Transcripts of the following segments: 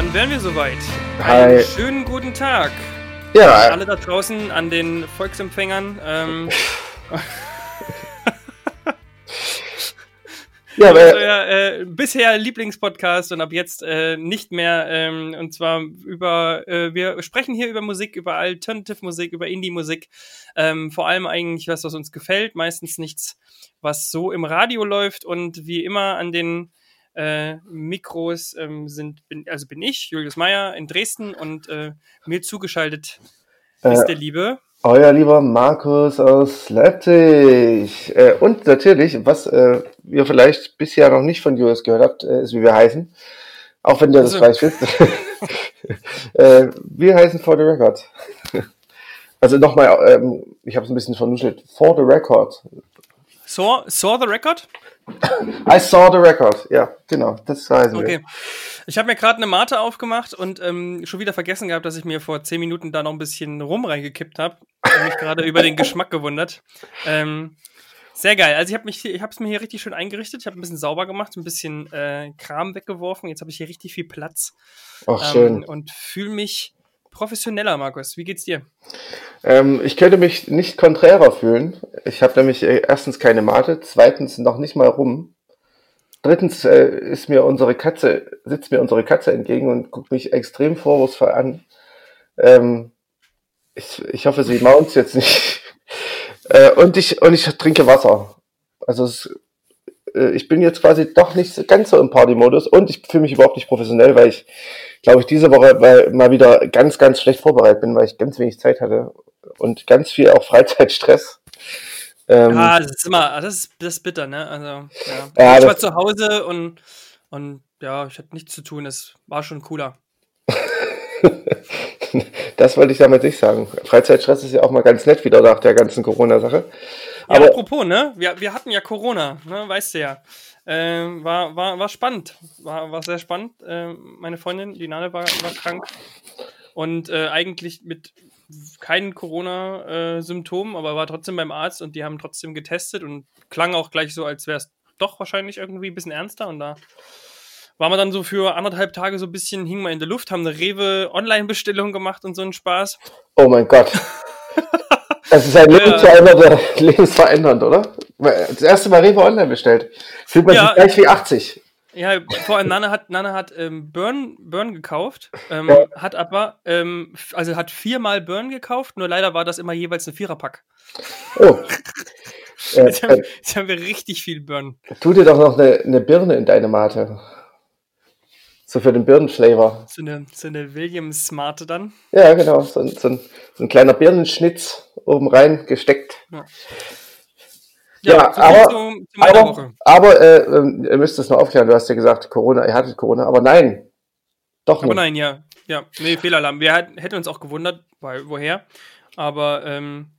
dann wären wir soweit. Hi. Einen schönen guten Tag. Ja, Alle da draußen an den Volksempfängern. Ähm, ja, aber, euer äh, bisher Lieblingspodcast und ab jetzt äh, nicht mehr. Ähm, und zwar über, äh, wir sprechen hier über Musik, über Alternative Musik, über Indie-Musik. Ähm, vor allem eigentlich was, was uns gefällt. Meistens nichts, was so im Radio läuft. Und wie immer an den äh, Mikros ähm, sind, bin, also bin ich, Julius Meyer in Dresden und äh, mir zugeschaltet ist äh, der liebe. euer lieber Markus aus Leipzig. Äh, und natürlich, was äh, ihr vielleicht bisher noch nicht von Julius gehört habt, ist, wie wir heißen. Auch wenn ihr das Also. gleich wisst. wir heißen For the Record. Also nochmal, ähm, ich habe es ein bisschen vernuschelt. For the Record. Saw, saw the Record? I saw the record. Ja, genau, das heißen wir. Okay. Ich habe mir gerade eine Mate aufgemacht und ähm, schon wieder vergessen gehabt, dass ich mir vor zehn Minuten da noch ein bisschen rum reingekippt habe. Und mich gerade über den Geschmack gewundert. Ähm, sehr geil. Also ich habe mich, ich habe es mir hier richtig schön eingerichtet. Ich habe ein bisschen sauber gemacht, ein bisschen äh, Kram weggeworfen. Jetzt habe ich hier richtig viel Platz Ach, ähm, schön. und fühle mich professioneller, Markus. Wie geht's dir? Ähm, ich könnte mich nicht konträrer fühlen. Ich habe nämlich äh, erstens keine Mate, zweitens noch nicht mal rum. Drittens äh, ist mir unsere Katze, sitzt mir unsere Katze entgegen und guckt mich extrem vorwurfsvoll an. Ähm, ich, ich hoffe, sie maunt jetzt nicht. Äh, und ich und ich trinke Wasser. Also es, äh, ich bin jetzt quasi doch nicht ganz so im Party-Modus und ich fühle mich überhaupt nicht professionell, weil ich, glaube ich, diese Woche weil, mal wieder ganz, ganz schlecht vorbereitet bin, weil ich ganz wenig Zeit hatte und ganz viel auch Freizeitstress. Ähm, Ah, das ist immer, das ist, das ist bitter, ne? Also, ja. Ja, ich war das- zu Hause und, und ja, ich hatte nichts zu tun. Es war schon cooler. das wollte ich damit nicht sagen. Freizeitstress ist ja auch mal ganz nett wieder nach der ganzen Corona-Sache. Ja, Aber apropos, ne? Wir, wir hatten ja Corona, ne? Weißt du ja. Ähm, war, war, war spannend. War, war sehr spannend. Ähm, meine Freundin, die Nane, war, war krank. Und äh, eigentlich mit keinen Corona-Symptomen, aber war trotzdem beim Arzt und die haben trotzdem getestet und klang auch gleich so, als wäre es doch wahrscheinlich irgendwie ein bisschen ernster. Und da waren wir dann so für anderthalb Tage so ein bisschen, hingen wir in der Luft, haben eine Rewe-Online-Bestellung gemacht und so einen Spaß. oh mein Gott. Es ist ein lebensverändernder, lebensverändernd, oder? Das erste Mal Rewe online bestellt. Fühlt man Ja. sich gleich wie 80. Ja, vor allem Nana hat, Nana hat ähm, Burn, Burn gekauft, ähm, Ja. hat aber, ähm, also hat viermal Burn gekauft, nur leider war das immer jeweils ein Viererpack. Oh. Äh, Jetzt haben, äh, jetzt haben wir richtig viel Burn. tu dir doch noch eine, eine Birne in deine Mate. So für den Birnenflavor. So eine, so eine Williams Smarte dann. Ja, genau. So, ein- so, ein, so ein kleiner Birnenschnitz oben rein gesteckt. Ja, so viel aber- zu, zu Aber, Woche. aber äh, ähm, ihr müsst es noch aufklären. Du hast ja gesagt, Corona, ihr hattet Corona. Aber nein. Doch Aber nicht. nein, ja. Ja, nee, Fehlalarm. Wir hat- hätten uns auch gewundert, weil, woher. Aber ähm,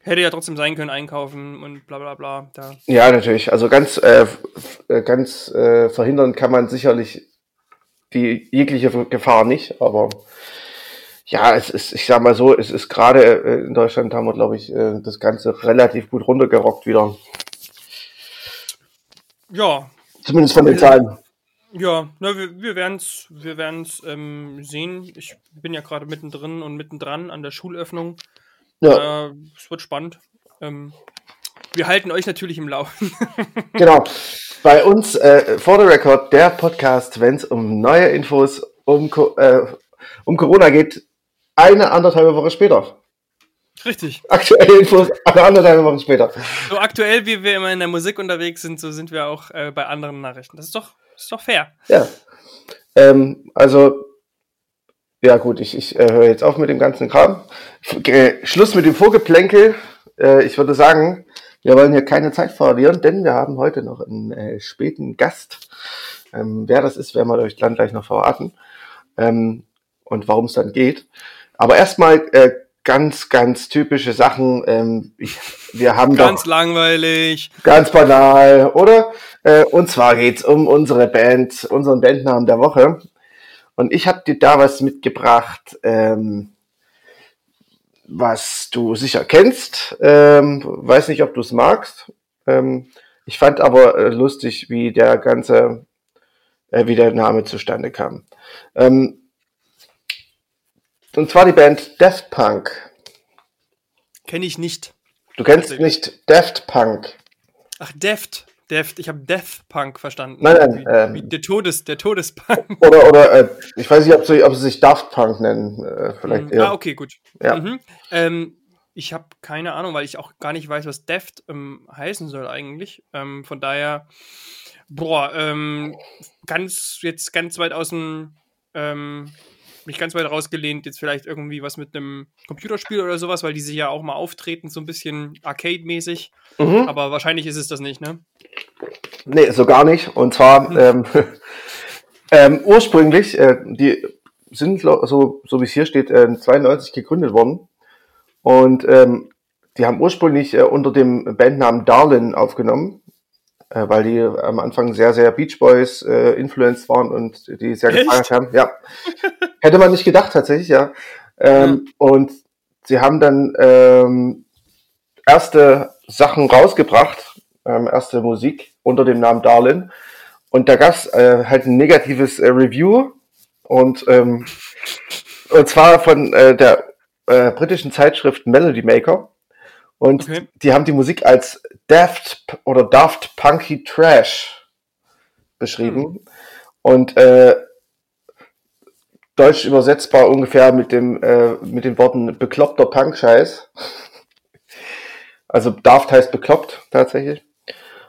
hätte ja trotzdem sein können, einkaufen und bla bla bla. Da. Ja, natürlich. Also ganz, äh, äh, ganz äh, verhindern kann man sicherlich die jegliche Gefahr nicht, aber ja, es ist, ich sag mal so, es ist gerade äh, in Deutschland haben wir, glaube ich, äh, das Ganze relativ gut runtergerockt wieder. Ja, Zumindest von den Zahlen. Ja, na, wir, wir werden es wir werden's, ähm, sehen. Ich bin ja gerade mittendrin und mittendran an der Schulöffnung. Ja, Äh, es wird spannend. Ähm, wir halten euch natürlich im Laufen. genau. Bei uns äh, for the record der Podcast, wenn es um neue Infos um, äh, um Corona geht, eine anderthalb Woche später. Richtig. Aktuelle Infos eine anderthalb Woche später. So aktuell, wie wir immer in der Musik unterwegs sind, so sind wir auch äh, bei anderen Nachrichten. Das ist doch, das ist doch fair. Ja. Ähm, also, ja gut, ich, ich äh, höre jetzt auf mit dem ganzen Kram. F Schluss mit dem Vorgeplänkel. Äh, ich würde sagen, wir wollen hier keine Zeit verlieren, denn wir haben heute noch einen äh, späten Gast. Ähm, wer das ist, werden wir euch dann gleich noch verraten. Ähm, und warum es dann geht. Aber erstmal äh, ganz, ganz typische Sachen. Ähm, ich, wir haben Ganz doch langweilig. Ganz banal, oder? Äh, und zwar geht's um unsere Band, unseren Bandnamen der Woche. Und ich habe dir da was mitgebracht, ähm, was du sicher kennst. Ähm, weiß nicht, ob du es magst. Ähm, ich fand aber äh, lustig, wie der ganze äh, wie der Name zustande kam. Ähm, und zwar die Band Daft Punk. Kenne ich nicht. Du kennst nicht Daft Punk. Ach, Deft. Deft. Ich habe Death Punk verstanden. Nein, nein. Wie, Ähm, wie der Todes, der Todespunk. oder oder äh, ich weiß nicht, ob sie, ob sie sich Daft Punk nennen. Äh, vielleicht Mhm. eher. Ah, okay, gut. Ja. Mhm. Ähm, ich habe keine Ahnung, weil ich auch gar nicht weiß, was Deft ähm, heißen soll eigentlich. Ähm, von daher, boah, ähm, ganz jetzt ganz weit aus dem, ähm, mich ganz weit rausgelehnt, jetzt vielleicht irgendwie was mit einem Computerspiel oder sowas, weil die sich ja auch mal auftreten, so ein bisschen Arcade-mäßig. Mhm. Aber wahrscheinlich ist es das nicht, ne? Nee, so gar nicht. Und zwar ähm, ähm, ursprünglich, äh, die sind so, so wie es hier steht, äh, 92 gegründet worden. Und ähm, die haben ursprünglich äh, unter dem Bandnamen Darlin aufgenommen, äh, weil die am Anfang sehr, sehr Beach Boys äh, influenced waren und die sehr Echt? gefeiert haben. Ja. Hätte man nicht gedacht, tatsächlich, ja. Ähm, Und sie haben dann ähm, erste Sachen rausgebracht, ähm, erste Musik unter dem Namen Darlin. Und da gab's äh, halt ein negatives äh, Review und ähm, und zwar von äh, der äh, britischen Zeitschrift Melody Maker. Und Okay. die haben die Musik als Daft oder Daft Punky Trash beschrieben. Und äh, deutsch übersetzbar ungefähr mit dem äh, mit den Worten bekloppter Punk-Scheiß. Also Daft heißt bekloppt tatsächlich.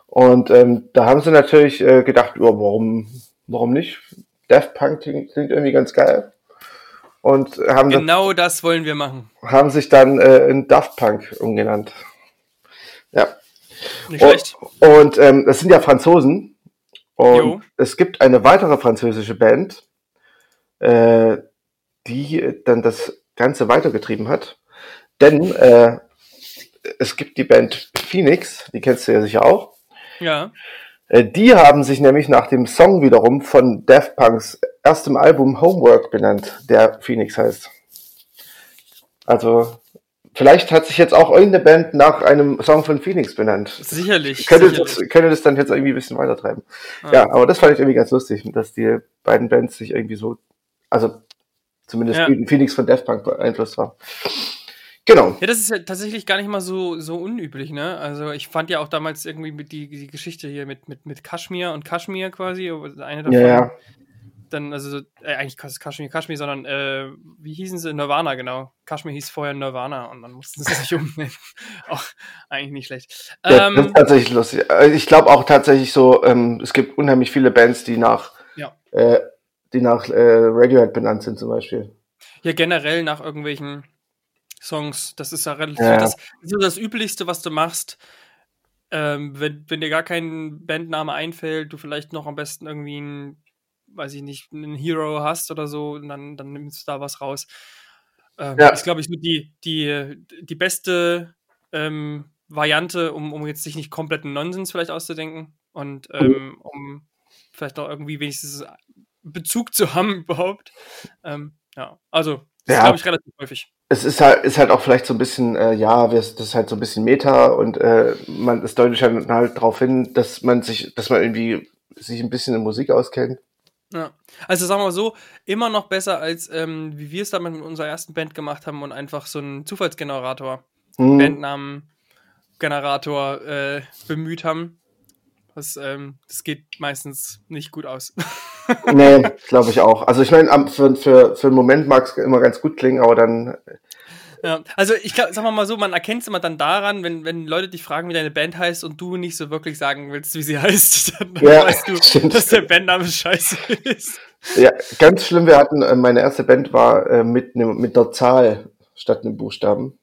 Und ähm, da haben sie natürlich äh, gedacht, ja, warum, warum nicht? Daft Punk klingt, klingt irgendwie ganz geil. Und haben, Genau das wollen wir machen. haben sich dann äh, in Daft Punk umgenannt. Ja. Nicht Und, schlecht. und ähm, das sind ja Franzosen. Und Jo. es gibt eine weitere französische Band, äh, die dann das Ganze weitergetrieben hat. Denn äh, es gibt die Band Phoenix, die kennst du ja sicher auch. Ja. Äh, Die haben sich nämlich nach dem Song wiederum von Daft Punks erstem Album Homework benannt, der Phoenix heißt. Also, vielleicht hat sich jetzt auch irgendeine Band nach einem Song von Phoenix benannt. Sicherlich. Könnte sicherlich. das, könnte das dann jetzt irgendwie ein bisschen weitertreiben. Ah. Ja, aber das fand ich irgendwie ganz lustig, dass die beiden Bands sich irgendwie so, also zumindest Ja. Phoenix von Daft Punk beeinflusst war. Genau. Ja, das ist ja tatsächlich gar nicht mal so, so unüblich, ne? Also ich fand ja auch damals irgendwie mit die, die Geschichte hier mit, mit, mit Kaschmir und Kaschmir quasi, eine davon. Ja, ja. Dann, also, so- äh, eigentlich Kas- Kaschmir, Kaschmir, sondern, äh, wie hießen sie? Nirvana, genau. Kaschmir hieß vorher Nirvana und dann mussten sie sich umnennen. auch eigentlich nicht schlecht. Ja, das Ähm, ist tatsächlich lustig. Äh, Ich glaube auch tatsächlich so, ähm, es gibt unheimlich viele Bands, die nach, Ja. äh, die nach äh, Radiohead benannt sind zum Beispiel. ja, generell nach irgendwelchen Songs, das ist ja relativ, Ja. das ist so das Üblichste, was du machst. Ähm, wenn, wenn dir gar kein Bandname einfällt, du vielleicht noch am besten irgendwie ein, weiß ich nicht, einen Hero hast oder so, dann, dann nimmst du da was raus. Ähm, Ja. Ist, glaube ich, so die, die, die beste ähm, Variante, um, um jetzt sich nicht kompletten Nonsens vielleicht auszudenken und ähm, um vielleicht auch irgendwie wenigstens Bezug zu haben überhaupt. Ähm, ja, also, das Ja. glaube ich relativ häufig. Es ist halt, ist halt auch vielleicht so ein bisschen, äh, ja, das ist halt so ein bisschen Meta und äh, man es deutet halt, darauf hin, dass man sich, dass man irgendwie sich ein bisschen in Musik auskennt. Ja. Also sagen wir mal so, immer noch besser als ähm, wie wir es damals mit unserer ersten Band gemacht haben und einfach so einen Zufallsgenerator, Hm. Bandnamen-Generator äh, bemüht haben. Das, ähm, das geht meistens nicht gut aus. Nee, glaube ich auch. Also ich meine, für, für, für einen Moment mag es immer ganz gut klingen, aber dann, ja. Also ich glaube, sagen wir mal so, man erkennt es immer dann daran, wenn, wenn Leute dich fragen, wie deine Band heißt und du nicht so wirklich sagen willst, wie sie heißt, dann Ja, weißt du, stimmt. dass der Bandname scheiße ist. ja, ganz schlimm, wir hatten, äh, meine erste Band war äh, mit, nem, mit einer Zahl statt einem Buchstaben.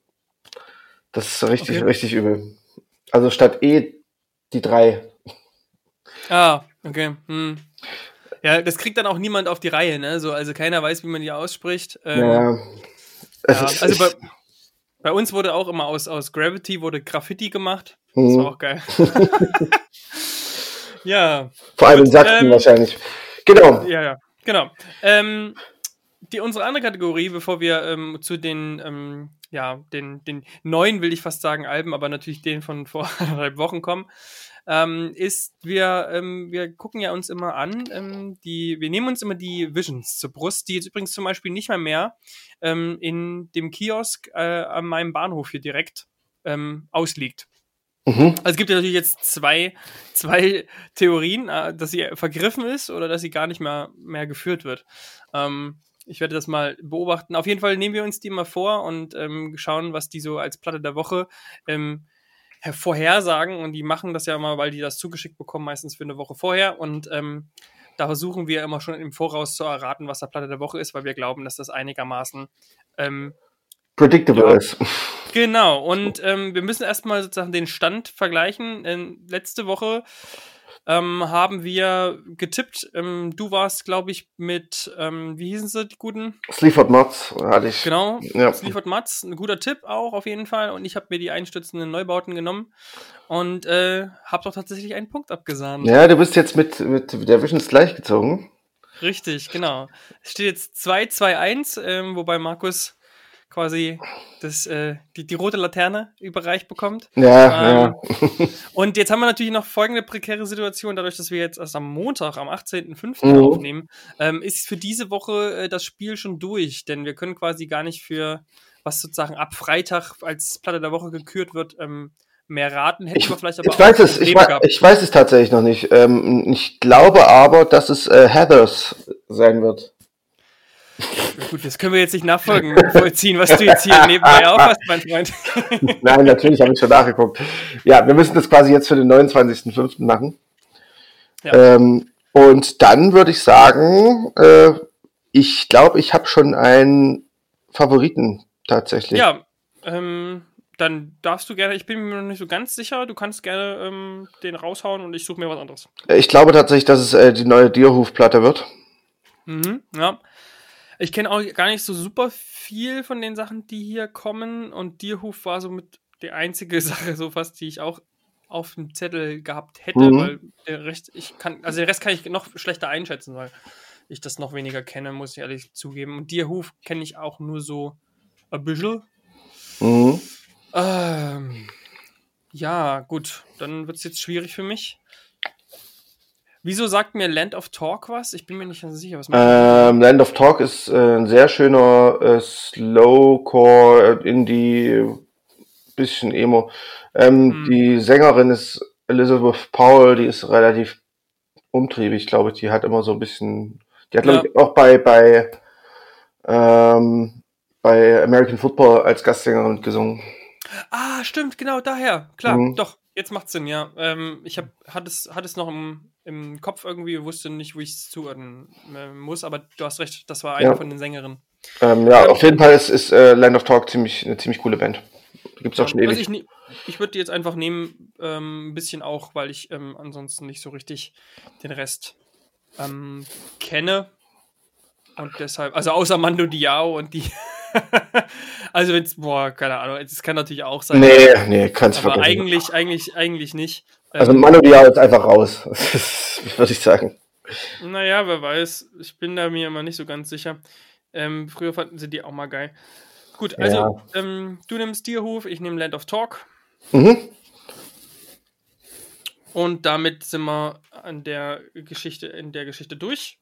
Das ist richtig, Okay. richtig übel. Also statt E die drei. Ah, okay. Hm. Ja, das kriegt dann auch niemand auf die Reihe, ne? So, also keiner weiß, wie man die ausspricht. Ähm, Ja. Ja, also ich, bei, bei uns wurde auch immer aus, aus Gravity wurde Graffiti gemacht. Das war hm, auch geil. ja, vor allem in Sachsen ähm, wahrscheinlich. Genau. ja, ja, genau. Ähm, die, unsere andere Kategorie, bevor wir ähm, zu den, ähm, ja, den, den neuen, will ich fast sagen, Alben, aber natürlich den von vor anderthalb Wochen kommen, ähm, ist, wir, ähm, wir gucken ja uns immer an, ähm, die, wir nehmen uns immer die Visions zur Brust, die jetzt übrigens zum Beispiel nicht mal mehr ähm, in dem Kiosk äh, an meinem Bahnhof hier direkt ähm, ausliegt. Mhm. Also es gibt ja natürlich jetzt zwei, zwei Theorien, äh, dass sie vergriffen ist oder dass sie gar nicht mehr, mehr geführt wird. Ähm, ich werde das mal beobachten. Auf jeden Fall nehmen wir uns die mal vor und ähm, schauen, was die so als Platte der Woche ähm, vorhersagen. Und die machen das ja immer, weil die das zugeschickt bekommen, meistens für eine Woche vorher. Und ähm, da versuchen wir immer schon im Voraus zu erraten, was der Platte der Woche ist, weil wir glauben, dass das einigermaßen ähm, predictable ja, ist. Genau, und ähm, wir müssen erstmal sozusagen den Stand vergleichen. Ähm, letzte Woche ähm, haben wir getippt. Ähm, du warst, glaube ich, mit, ähm, wie hießen sie, die guten? Sleaford Mats hatte ich. Genau, ja. Sleaford Mats, ein guter Tipp auch auf jeden Fall. Und ich habe mir die einstürzenden Neubauten genommen und äh, habe doch tatsächlich einen Punkt abgesahnt. Ja, du bist jetzt mit, mit der Visions gleichgezogen. Richtig, genau. Es steht jetzt 2-2-1, ähm, wobei Markus quasi das, äh, die, die rote Laterne überreicht bekommt. Ja, ähm, ja. und jetzt haben wir natürlich noch folgende prekäre Situation, dadurch, dass wir jetzt erst am Montag, am 18.05. Mhm. aufnehmen, ähm, ist für diese Woche äh, das Spiel schon durch, denn wir können quasi gar nicht für, was sozusagen ab Freitag als Platte der Woche gekürt wird, ähm, mehr raten. Hätten ich, wir vielleicht aber ich weiß es, ich, weiß, ich weiß es tatsächlich noch nicht. Ähm, ich glaube aber, dass es äh, Heathers sein wird. Gut, das können wir jetzt nicht nachfolgen, vollziehen, was du jetzt hier nebenbei aufhast, mein Freund. Nein, natürlich habe ich schon nachgeguckt. Ja, wir müssen das quasi jetzt für den 29.05. machen. Ja. Ähm, und dann würde ich sagen, äh, ich glaube, ich habe schon einen Favoriten tatsächlich. Ja, ähm, dann darfst du gerne, ich bin mir noch nicht so ganz sicher, du kannst gerne ähm, den raushauen und ich suche mir was anderes. Ich glaube tatsächlich, dass es äh, die neue Dierhufplatte wird. Mhm, ja. Ich kenne auch gar nicht so super viel von den Sachen, die hier kommen. Und Dierhof war so mit der einzige Sache, so fast, die ich auch auf dem Zettel gehabt hätte, mhm. weil der Rest, ich kann, also den Rest kann ich noch schlechter einschätzen, weil ich das noch weniger kenne, muss ich ehrlich zugeben. Und Dierhof kenne ich auch nur so ein bisschen. Mhm. Ähm, ja, gut, dann wird es jetzt schwierig für mich. Wieso sagt mir Land of Talk was? Ich bin mir nicht ganz sicher, was ähm, Land of Talk ist äh, ein sehr schöner äh, Slowcore, äh, Indie, bisschen Emo. Ähm, hm. Die Sängerin ist Elizabeth Powell, die ist relativ umtriebig, glaube ich. Die hat immer so ein bisschen, die hat, glaube ja. ich, auch bei, bei, ähm, bei American Football als Gastsängerin gesungen. Ah, stimmt, genau, daher. Klar, mhm. doch, jetzt macht's Sinn, ja. Ähm, ich hab, hatte es, hatte es noch im, im Kopf irgendwie, wusste nicht, wo ich es zuordnen äh, muss, aber du hast recht, das war eine ja. von den Sängerinnen. Ähm, ja, ähm, auf jeden Fall ist, ist äh, Land of Talk ziemlich, eine ziemlich coole Band. Gibt es auch schon ewig. ich, ich würde die jetzt einfach nehmen, ähm, ein bisschen auch, weil ich ähm, ansonsten nicht so richtig den Rest ähm, kenne. Und deshalb, also außer Mando Diao und die. also wenn es, boah, keine Ahnung, es kann natürlich auch sein. Nee, nee, kannst du Aber eigentlich, eigentlich, eigentlich nicht. Also ähm, Manu Diao ist einfach raus, würde ich sagen. Naja, wer weiß. Ich bin da mir immer nicht so ganz sicher. Ähm, früher fanden sie die auch mal geil. Gut, also ja. ähm, du nimmst Tierhof, ich nehme Land of Talk. Mhm. Und damit sind wir an der Geschichte, in der Geschichte durch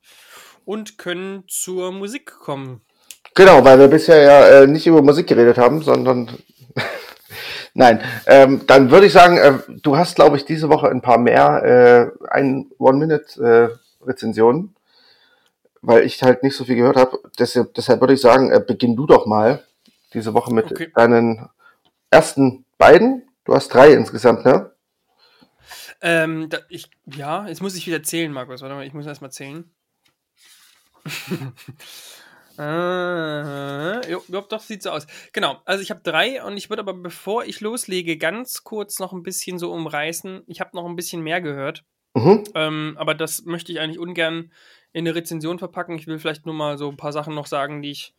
und können zur Musik kommen. Genau, weil wir bisher ja äh, nicht über Musik geredet haben, sondern Nein, ähm, dann würde ich sagen, äh, du hast, glaube ich, diese Woche ein paar mehr äh, ein One-Minute-Rezensionen, äh, weil ich halt nicht so viel gehört habe. Deshalb, deshalb würde ich sagen, äh, beginn du doch mal diese Woche mit okay. deinen ersten beiden. Du hast drei insgesamt, ne? Ähm, da, ich, ja, jetzt muss ich wieder zählen, Markus. Warte mal, ich muss erst mal zählen. Äh, jo, doch, sieht so aus. Genau, also ich habe drei und ich würde aber, bevor ich loslege, ganz kurz noch ein bisschen so umreißen. Ich habe noch ein bisschen mehr gehört. Mhm. Ähm, aber das möchte ich eigentlich ungern in eine Rezension verpacken. Ich will vielleicht nur mal so ein paar Sachen noch sagen, die ich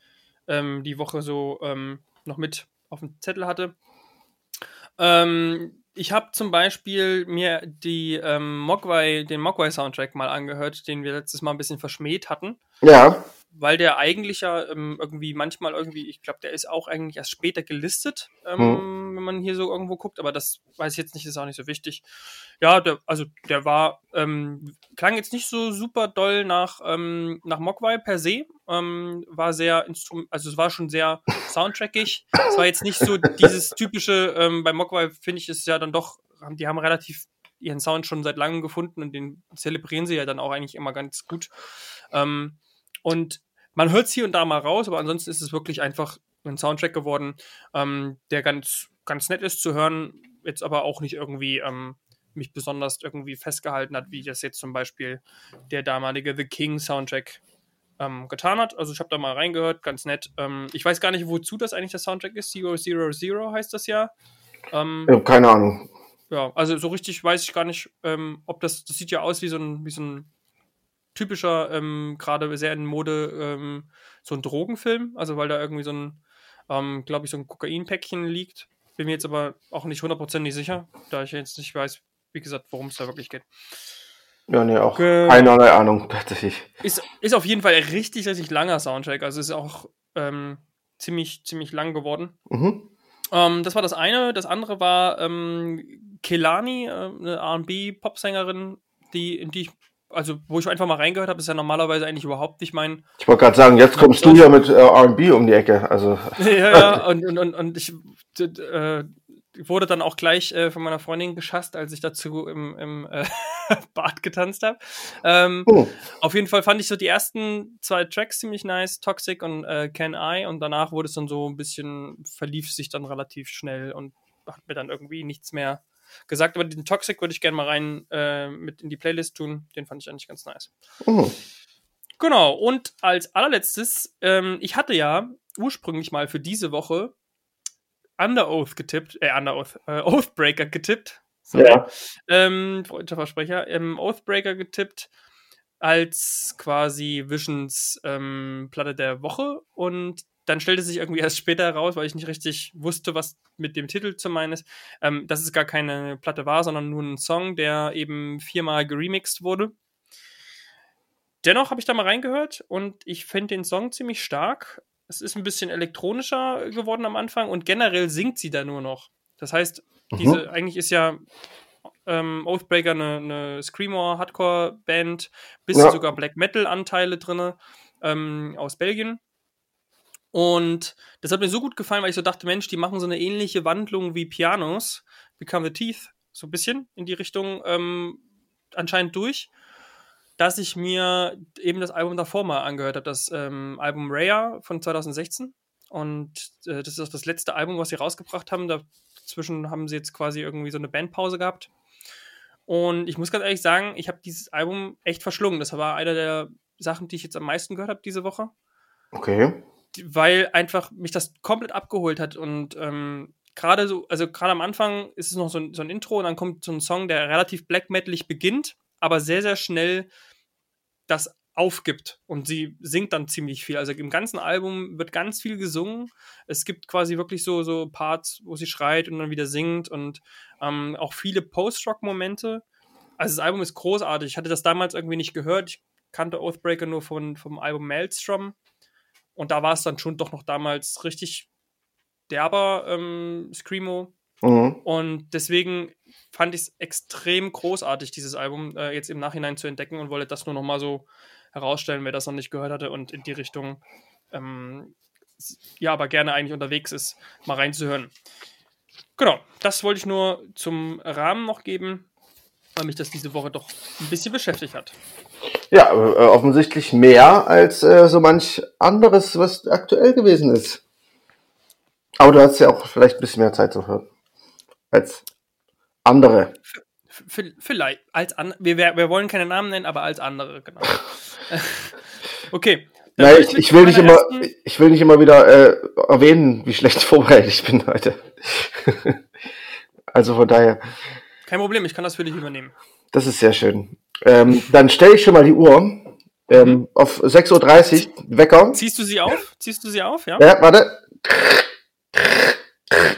ähm, die Woche so ähm, noch mit auf dem Zettel hatte. Ähm, ich habe zum Beispiel mir die ähm, Mogwai, den Mogwai-Soundtrack mal angehört, den wir letztes Mal ein bisschen verschmäht hatten. Ja weil der eigentlich ja ähm, irgendwie manchmal irgendwie, ich glaube, der ist auch eigentlich erst später gelistet ähm, hm. wenn man hier so irgendwo guckt, aber das weiß ich jetzt nicht, ist auch nicht so wichtig. Ja, der, also der war, ähm, klang jetzt nicht so super doll nach, ähm, nach Mogwai per se. Ähm, war sehr, also es war schon sehr soundtrackig. es war jetzt nicht so dieses typische, ähm, bei Mogwai finde ich es ja dann doch, die haben relativ ihren Sound schon seit langem gefunden und den zelebrieren sie ja dann auch eigentlich immer ganz gut. Ähm, und man hört es hier und da mal raus, aber ansonsten ist es wirklich einfach ein Soundtrack geworden, ähm, der ganz, ganz nett ist zu hören, jetzt aber auch nicht irgendwie ähm, mich besonders irgendwie festgehalten hat, wie das jetzt zum Beispiel der damalige The King Soundtrack ähm, getan hat. Also ich habe da mal reingehört, ganz nett. Ähm, ich weiß gar nicht, wozu das eigentlich der Soundtrack ist. Zero Zero Zero heißt das ja. Ähm, ich habe keine Ahnung. Ja, also so richtig weiß ich gar nicht, ähm, ob das, das sieht ja aus wie so ein, wie so ein typischer, ähm, gerade sehr in Mode, ähm, so ein Drogenfilm. Also weil da irgendwie so ein, ähm, glaube ich, so ein Kokainpäckchen liegt. Bin mir jetzt aber auch nicht hundertprozentig sicher, da ich jetzt nicht weiß, wie gesagt, worum es da wirklich geht. Ja, nee, auch äh, keinerlei Ahnung, tatsächlich. Ist, ist auf jeden Fall ein richtig, richtig langer Soundtrack. Also ist auch ähm, ziemlich, ziemlich lang geworden. Mhm. Ähm, das war das eine. Das andere war ähm, Kelani, äh, eine RB-Popsängerin, die, in die ich, also wo ich einfach mal reingehört habe, ist ja normalerweise eigentlich überhaupt nicht mein. Ich wollte gerade sagen, jetzt kommst du ja mit äh, RB um die Ecke. Also. ja, ja, und, und, und, und ich äh, wurde dann auch gleich äh, von meiner Freundin geschasst, als ich dazu im, im äh, Bad getanzt habe. Ähm, oh. Auf jeden Fall fand ich so die ersten zwei Tracks ziemlich nice, Toxic und äh, Can I, und danach wurde es dann so ein bisschen, verlief sich dann relativ schnell und hat mir dann irgendwie nichts mehr gesagt. Aber den Toxic würde ich gerne mal rein äh, mit in die Playlist tun. Den fand ich eigentlich ganz nice. Oh. Genau, und als allerletztes, ähm, ich hatte ja ursprünglich mal für diese Woche Under Oath getippt, äh, Under Oath, äh, Oathbreaker getippt. Sorry. Ja. Ähm, Versprecher. Ähm, Oathbreaker getippt als quasi Visions ähm, Platte der Woche und dann stellte sich irgendwie erst später heraus, weil ich nicht richtig wusste, was mit dem Titel zu meinen ist, ähm, dass es gar keine Platte war, sondern nur ein Song, der eben viermal geremixed wurde. Dennoch habe ich da mal reingehört und ich finde den Song ziemlich stark. Es ist ein bisschen elektronischer geworden am Anfang und generell singt sie da nur noch. Das heißt, mhm. diese, eigentlich ist ja ähm, Oathbreaker eine, eine Screamo Hardcore-Band, bisschen ja. sogar Black Metal-Anteile drin ähm, aus Belgien. Und das hat mir so gut gefallen, weil ich so dachte, Mensch, die machen so eine ähnliche Wandlung wie Pianos, Become the Teeth, so ein bisschen in die Richtung ähm, anscheinend durch dass ich mir eben das Album davor mal angehört habe, das ähm, Album Raya von 2016. Und äh, das ist auch das letzte Album, was sie rausgebracht haben. Dazwischen haben sie jetzt quasi irgendwie so eine Bandpause gehabt. Und ich muss ganz ehrlich sagen, ich habe dieses Album echt verschlungen. Das war einer der Sachen, die ich jetzt am meisten gehört habe diese Woche. Okay. Weil einfach mich das komplett abgeholt hat und ähm, gerade so, also gerade am Anfang ist es noch so ein, so ein Intro und dann kommt so ein Song, der relativ black metalig beginnt aber sehr, sehr schnell das aufgibt und sie singt dann ziemlich viel. Also im ganzen Album wird ganz viel gesungen. Es gibt quasi wirklich so, so Parts, wo sie schreit und dann wieder singt und ähm, auch viele Post-Rock-Momente. Also das Album ist großartig. Ich hatte das damals irgendwie nicht gehört. Ich kannte Oathbreaker nur von, vom Album Maelstrom und da war es dann schon doch noch damals richtig derber ähm, Screamo. Mhm. Und deswegen fand ich es extrem großartig, dieses Album äh, jetzt im Nachhinein zu entdecken und wollte das nur noch mal so herausstellen, wer das noch nicht gehört hatte und in die Richtung, ähm, ja, aber gerne eigentlich unterwegs ist, mal reinzuhören. Genau, das wollte ich nur zum Rahmen noch geben, weil mich das diese Woche doch ein bisschen beschäftigt hat. Ja, äh, offensichtlich mehr als äh, so manch anderes, was aktuell gewesen ist. Aber du hast ja auch vielleicht ein bisschen mehr Zeit zu hören als andere. Vielleicht, als an, wir, wir wollen keine Namen nennen, aber als andere, genau. okay. Nein, ich, ich, will nicht immer, ich will nicht immer wieder äh, erwähnen, wie schlecht vorbereitet ich bin heute. also von daher. Kein Problem, ich kann das für dich übernehmen. Das ist sehr schön. Ähm, dann stelle ich schon mal die Uhr ähm, mhm. auf 6.30 Uhr, Wecker. Ziehst du sie auf? Ziehst du sie auf, ja? Ja, warte.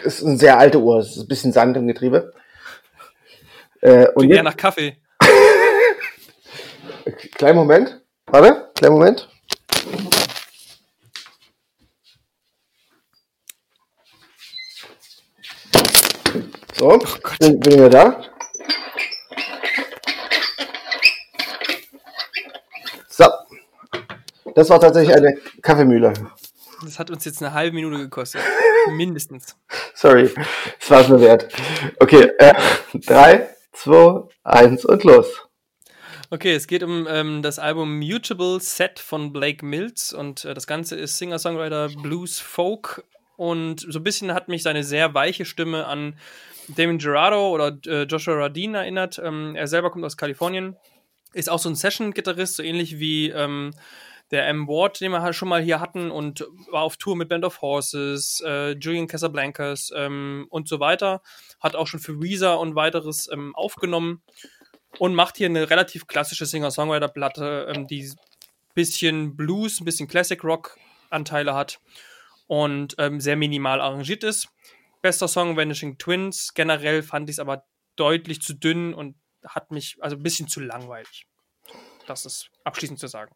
Ist eine sehr alte Uhr, ist ein bisschen Sand im Getriebe. Äh, und eher nach Kaffee. kleinen Moment. Warte, kleinen Moment. So, oh bin, bin ich da? So. Das war tatsächlich eine Kaffeemühle. Das hat uns jetzt eine halbe Minute gekostet. Mindestens. Sorry, das war es mir wert. Okay, äh, drei, zwei, eins und los. Okay, es geht um ähm, das Album Mutable Set von Blake Mills und äh, das Ganze ist Singer-Songwriter Blues Folk und so ein bisschen hat mich seine sehr weiche Stimme an Damon Gerardo oder äh, Joshua Radin erinnert. Ähm, er selber kommt aus Kalifornien, ist auch so ein Session-Gitarrist, so ähnlich wie ähm, der M. Ward, den wir halt schon mal hier hatten und war auf Tour mit Band of Horses, äh, Julian Casablancas ähm, und so weiter. Hat auch schon für Weezer und weiteres ähm, aufgenommen und macht hier eine relativ klassische Singer-Songwriter-Platte, ähm, die bisschen Blues, ein bisschen Classic Rock Anteile hat und ähm, sehr minimal arrangiert ist. Bester Song Vanishing Twins. Generell fand ich es aber deutlich zu dünn und hat mich also ein bisschen zu langweilig. Das ist abschließend zu sagen.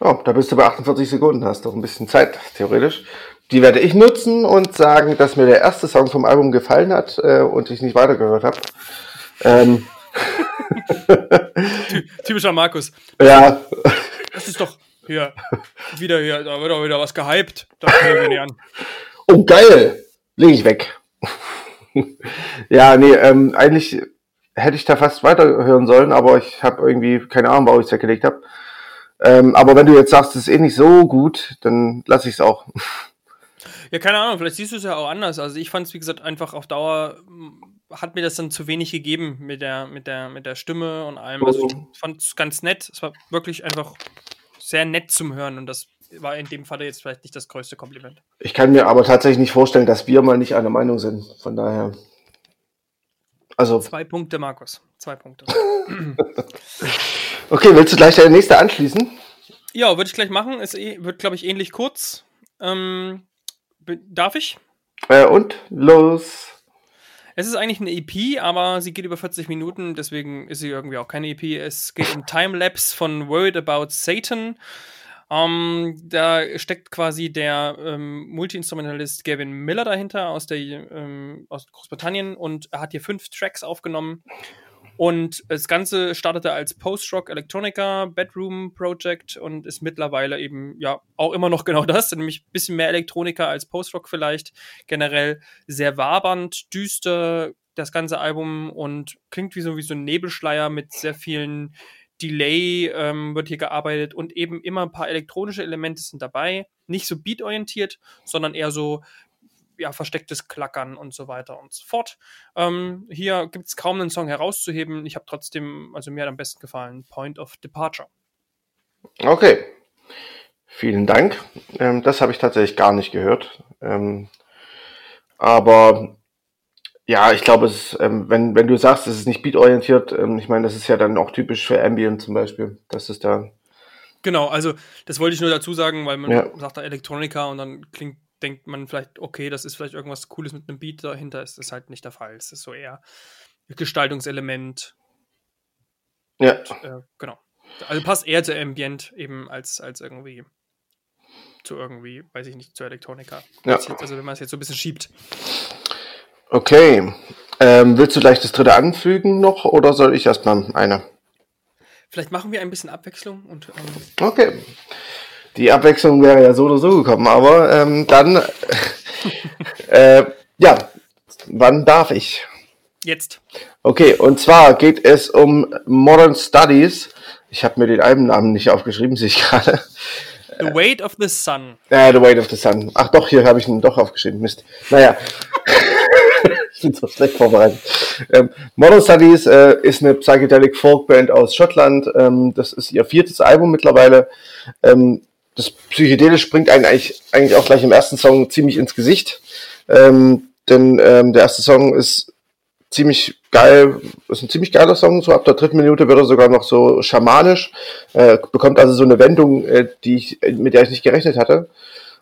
Oh, da bist du bei 48 Sekunden, hast doch ein bisschen Zeit, theoretisch. Die werde ich nutzen und sagen, dass mir der erste Song vom Album gefallen hat äh, und ich nicht weitergehört habe. Ähm. Typischer Markus. Ja. Das ist doch hier, wieder hier, da wird auch wieder was gehypt. Das wir nicht an. Oh, geil! Lege ich weg. ja, nee, ähm, eigentlich hätte ich da fast weiterhören sollen, aber ich habe irgendwie keine Ahnung, warum ich es weggelegt habe. Ähm, aber wenn du jetzt sagst, es ist eh nicht so gut, dann lasse ich es auch. Ja, keine Ahnung, vielleicht siehst du es ja auch anders. Also ich fand es, wie gesagt, einfach auf Dauer hat mir das dann zu wenig gegeben mit der, mit der, mit der Stimme und allem. Also ich fand es ganz nett. Es war wirklich einfach sehr nett zum Hören und das war in dem Fall jetzt vielleicht nicht das größte Kompliment. Ich kann mir aber tatsächlich nicht vorstellen, dass wir mal nicht einer Meinung sind. Von daher. Also. Zwei Punkte, Markus. Zwei Punkte. okay, willst du gleich deine nächste anschließen? Ja, würde ich gleich machen. Es eh, wird, glaube ich, ähnlich kurz. Ähm, darf ich? Äh, und los. Es ist eigentlich eine EP, aber sie geht über 40 Minuten, deswegen ist sie irgendwie auch keine EP. Es geht um Timelapse von Worried About Satan. Ähm, da steckt quasi der ähm, Multi-Instrumentalist Gavin Miller dahinter aus, der, ähm, aus Großbritannien und er hat hier fünf Tracks aufgenommen. Und das Ganze startete als Post-Rock Electronica Bedroom Project und ist mittlerweile eben ja auch immer noch genau das, nämlich ein bisschen mehr Elektronika als Post-Rock vielleicht. Generell sehr wabernd, düster, das ganze Album und klingt wie so, wie so ein Nebelschleier mit sehr vielen Delay ähm, wird hier gearbeitet und eben immer ein paar elektronische Elemente sind dabei. Nicht so beatorientiert, sondern eher so ja, verstecktes Klackern und so weiter und so fort. Ähm, hier gibt es kaum einen Song herauszuheben. Ich habe trotzdem, also mir hat am besten gefallen, Point of Departure. Okay. Vielen Dank. Ähm, das habe ich tatsächlich gar nicht gehört. Ähm, aber ja, ich glaube, es, ähm, wenn, wenn du sagst, es ist nicht beatorientiert, ähm, ich meine, das ist ja dann auch typisch für Ambient zum Beispiel. Das ist da. Genau, also das wollte ich nur dazu sagen, weil man ja. sagt da Elektronika und dann klingt, denkt man vielleicht, okay, das ist vielleicht irgendwas Cooles mit einem Beat dahinter. Ist das halt nicht der Fall. Es ist so eher Gestaltungselement. Ja. Und, äh, genau. Also passt eher zu Ambient eben als, als irgendwie zu irgendwie, weiß ich nicht, zu Elektronika. Ja. Also wenn man es jetzt so ein bisschen schiebt. Okay. Ähm, willst du gleich das dritte anfügen noch oder soll ich erstmal eine? Vielleicht machen wir ein bisschen Abwechslung und. Ähm okay. Die Abwechslung wäre ja so oder so gekommen, aber ähm, dann. äh, ja, wann darf ich? Jetzt. Okay, und zwar geht es um Modern Studies. Ich habe mir den Albennamen nicht aufgeschrieben, sehe ich gerade. The Weight of the Sun. Äh, The Weight of the Sun. Ach doch, hier habe ich ihn doch aufgeschrieben. Mist. Naja. ich bin so schlecht vorbereitet. Ähm, Model Studies äh, ist eine Psychedelic Folk Band aus Schottland. Ähm, das ist ihr viertes Album mittlerweile. Ähm, das Psychedelisch springt einen eigentlich, eigentlich auch gleich im ersten Song ziemlich ins Gesicht. Ähm, denn ähm, der erste Song ist ziemlich geil, ist ein ziemlich geiler Song. So ab der dritten Minute wird er sogar noch so schamanisch. Äh, bekommt also so eine Wendung, äh, die ich, mit der ich nicht gerechnet hatte.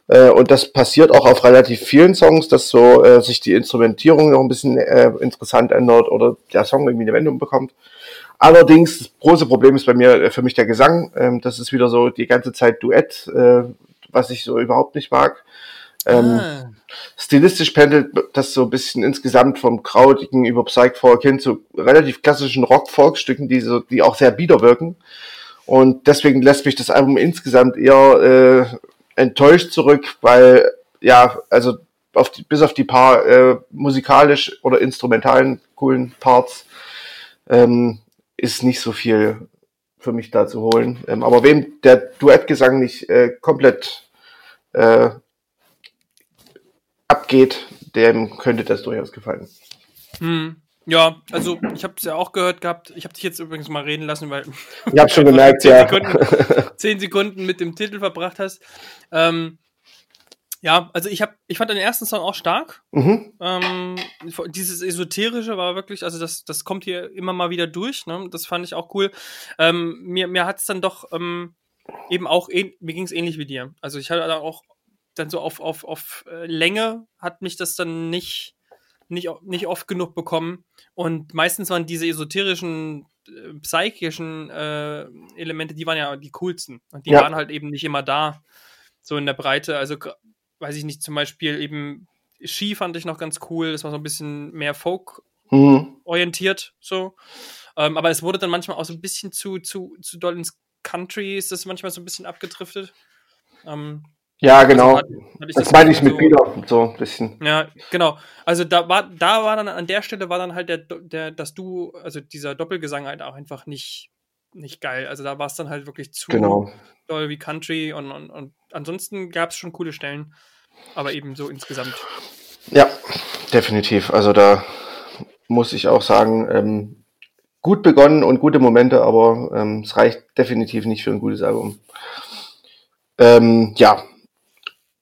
Äh, und das passiert auch auf relativ vielen Songs, dass so äh, sich die Instrumentierung noch ein bisschen äh, interessant ändert oder der Song irgendwie eine Wendung bekommt. Allerdings, das große Problem ist bei mir äh, für mich der Gesang. Ähm, das ist wieder so die ganze Zeit Duett, äh, was ich so überhaupt nicht mag. Ähm, ah. Stilistisch pendelt das so ein bisschen insgesamt vom Krautigen über Psych Folk hin zu relativ klassischen Rock-Folk-Stücken, die, so, die auch sehr bieder wirken. Und deswegen lässt mich das Album insgesamt eher äh, enttäuscht zurück, weil, ja, also auf die, bis auf die paar äh, musikalisch oder instrumentalen coolen Parts ähm, ist nicht so viel für mich da zu holen. Ähm, aber wem der Duettgesang nicht äh, komplett äh, abgeht, dem könnte das durchaus gefallen. Hm. Ja, also ich habe es ja auch gehört gehabt. Ich habe dich jetzt übrigens mal reden lassen, weil ich habe schon gemerkt, zehn ja. Sekunden, zehn Sekunden mit dem Titel verbracht hast. Ähm, ja, also ich habe, ich fand den ersten Song auch stark. Mhm. Ähm, dieses esoterische war wirklich, also das, das kommt hier immer mal wieder durch. Ne? Das fand ich auch cool. Ähm, mir, mir hat es dann doch ähm, eben auch, mir ging es ähnlich wie dir. Also ich hatte auch dann so auf, auf, auf äh, Länge hat mich das dann nicht, nicht, nicht oft genug bekommen. Und meistens waren diese esoterischen, äh, psychischen äh, Elemente, die waren ja die coolsten. Und die ja. waren halt eben nicht immer da, so in der Breite. Also, weiß ich nicht, zum Beispiel eben Ski fand ich noch ganz cool. Das war so ein bisschen mehr Folk-orientiert, mhm. so. Ähm, aber es wurde dann manchmal auch so ein bisschen zu, zu, zu doll ins Country, ist das manchmal so ein bisschen abgedriftet. Ähm, ja, also genau. Also hat, hat das, das meine ich mit so, wieder so ein bisschen. Ja, genau. Also da war, da war dann an der Stelle war dann halt der, der, dass du, also dieser Doppelgesang halt auch einfach nicht, nicht geil. Also da war es dann halt wirklich zu genau. doll wie Country und, und, und ansonsten gab es schon coole Stellen, aber eben so insgesamt. Ja, definitiv. Also da muss ich auch sagen, ähm, gut begonnen und gute Momente, aber ähm, es reicht definitiv nicht für ein gutes Album. Ähm, ja,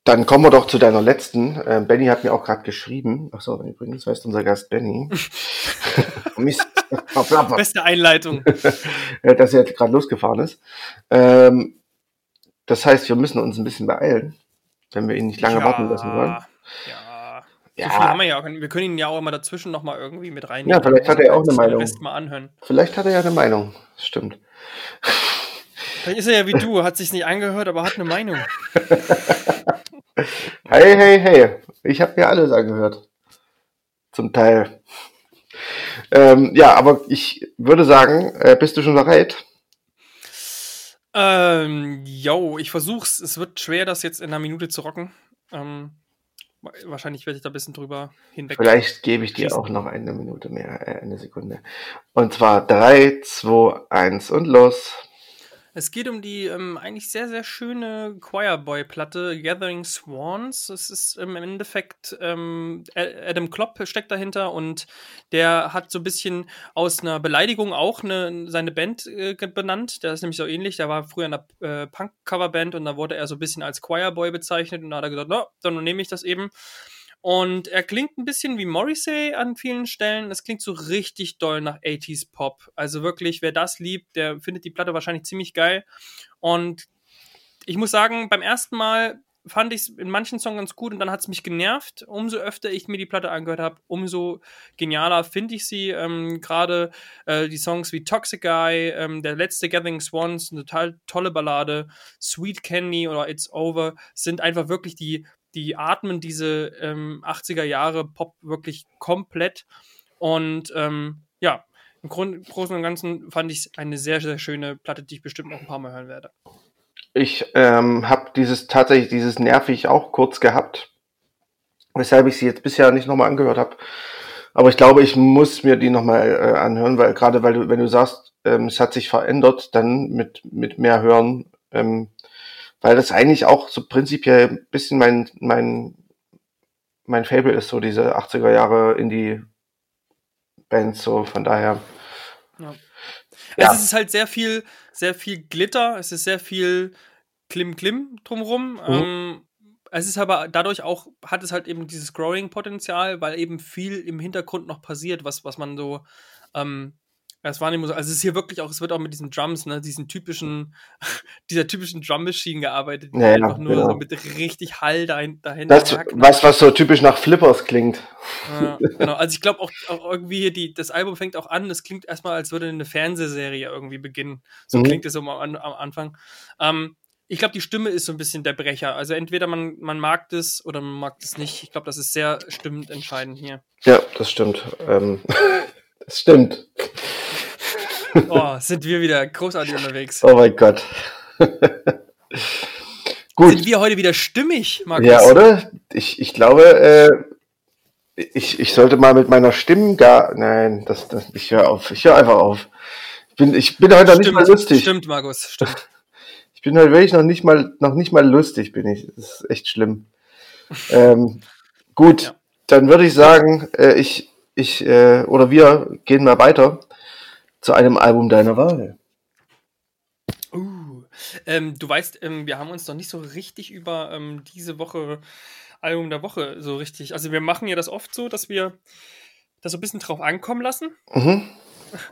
dann kommen wir doch zu deiner letzten. Ähm, Benny hat mir auch gerade geschrieben. Achso, übrigens heißt unser Gast Benny. Mist. Beste Einleitung. dass er jetzt gerade losgefahren ist. Ähm, das heißt, wir müssen uns ein bisschen beeilen, wenn wir ihn nicht lange ja, warten lassen wollen. Ja. ja. So haben wir ja auch. Wir können ihn ja auch immer dazwischen nochmal irgendwie mit rein. Ja, vielleicht hat er auch eine Meinung. Mal anhören. Vielleicht hat er ja eine Meinung. Stimmt. Vielleicht ist er ja wie du, hat sich nicht angehört, aber hat eine Meinung. Hey, hey, hey. Ich habe mir alles angehört. Zum Teil. Ähm, ja, aber ich würde sagen, äh, bist du schon bereit? Ähm, yo, ich versuch's. Es wird schwer, das jetzt in einer Minute zu rocken. Ähm, wahrscheinlich werde ich da ein bisschen drüber hinweg. Vielleicht gebe ich dir auch noch eine Minute mehr, äh, eine Sekunde. Und zwar 3, 2, 1 und los. Es geht um die ähm, eigentlich sehr, sehr schöne Choirboy-Platte Gathering Swans. Es ist im Endeffekt ähm, Adam Klopp steckt dahinter und der hat so ein bisschen aus einer Beleidigung auch eine, seine Band äh, benannt. Der ist nämlich so ähnlich. Der war früher in einer äh, Punk-Cover-Band und da wurde er so ein bisschen als Choirboy bezeichnet und da hat er gesagt, no, dann nehme ich das eben. Und er klingt ein bisschen wie Morrissey an vielen Stellen. Es klingt so richtig doll nach 80s Pop. Also wirklich, wer das liebt, der findet die Platte wahrscheinlich ziemlich geil. Und ich muss sagen, beim ersten Mal fand ich es in manchen Songs ganz gut und dann hat es mich genervt. Umso öfter ich mir die Platte angehört habe, umso genialer finde ich sie. Ähm, Gerade äh, die Songs wie Toxic Guy, ähm, der letzte Gathering Swans, eine total tolle Ballade, Sweet Candy oder It's Over sind einfach wirklich die die atmen diese ähm, 80er Jahre Pop wirklich komplett. Und ähm, ja, im Grund, Großen und Ganzen fand ich es eine sehr, sehr schöne Platte, die ich bestimmt noch ein paar Mal hören werde. Ich ähm, habe dieses tatsächlich dieses nervig auch kurz gehabt, weshalb ich sie jetzt bisher nicht nochmal angehört habe. Aber ich glaube, ich muss mir die nochmal äh, anhören, weil gerade weil du, wenn du sagst, ähm, es hat sich verändert, dann mit, mit mehr Hören ähm, weil das eigentlich auch so prinzipiell ein bisschen mein, mein, mein Fable ist, so diese 80er Jahre Indie-Bands, so von daher. Ja. ja. Es ist halt sehr viel, sehr viel Glitter, es ist sehr viel Klim-Klim drumrum. Mhm. Ähm, es ist aber dadurch auch, hat es halt eben dieses Growing-Potenzial, weil eben viel im Hintergrund noch passiert, was, was man so ähm, es war nicht so, also es ist hier wirklich auch, es wird auch mit diesen Drums, ne, diesen typischen, dieser typischen Drum Machine gearbeitet, die ja, einfach nur genau. so mit richtig Hall dahin, dahinter. Das, was, was so typisch nach Flippers klingt. Ja, genau. Also ich glaube auch, auch irgendwie hier die, das Album fängt auch an, es klingt erstmal, als würde eine Fernsehserie irgendwie beginnen. So mhm. klingt es am, am Anfang. Ähm, ich glaube, die Stimme ist so ein bisschen der Brecher. Also entweder man, man mag das oder man mag das nicht. Ich glaube, das ist sehr stimmend entscheidend hier. Ja, das stimmt. Ähm, das stimmt. Oh, sind wir wieder großartig unterwegs. Oh mein Gott. Gut. Sind wir heute wieder stimmig, Markus? Ja, oder? Ich, ich glaube, äh, ich, ich sollte mal mit meiner Stimme gar. Nein, das, das, ich höre auf. Ich höre einfach auf. Ich bin, ich bin heute stimmt, nicht mal lustig. Stimmt, Markus, stimmt. Ich bin heute wirklich noch nicht mal, noch nicht mal lustig, bin ich. Das ist echt schlimm. ähm, gut, ja. dann würde ich sagen, äh, ich, ich, äh, oder wir gehen mal weiter zu einem Album deiner Wahl. Uh, ähm, du weißt, ähm, wir haben uns noch nicht so richtig über ähm, diese Woche Album der Woche so richtig. Also wir machen ja das oft so, dass wir das so ein bisschen drauf ankommen lassen mhm.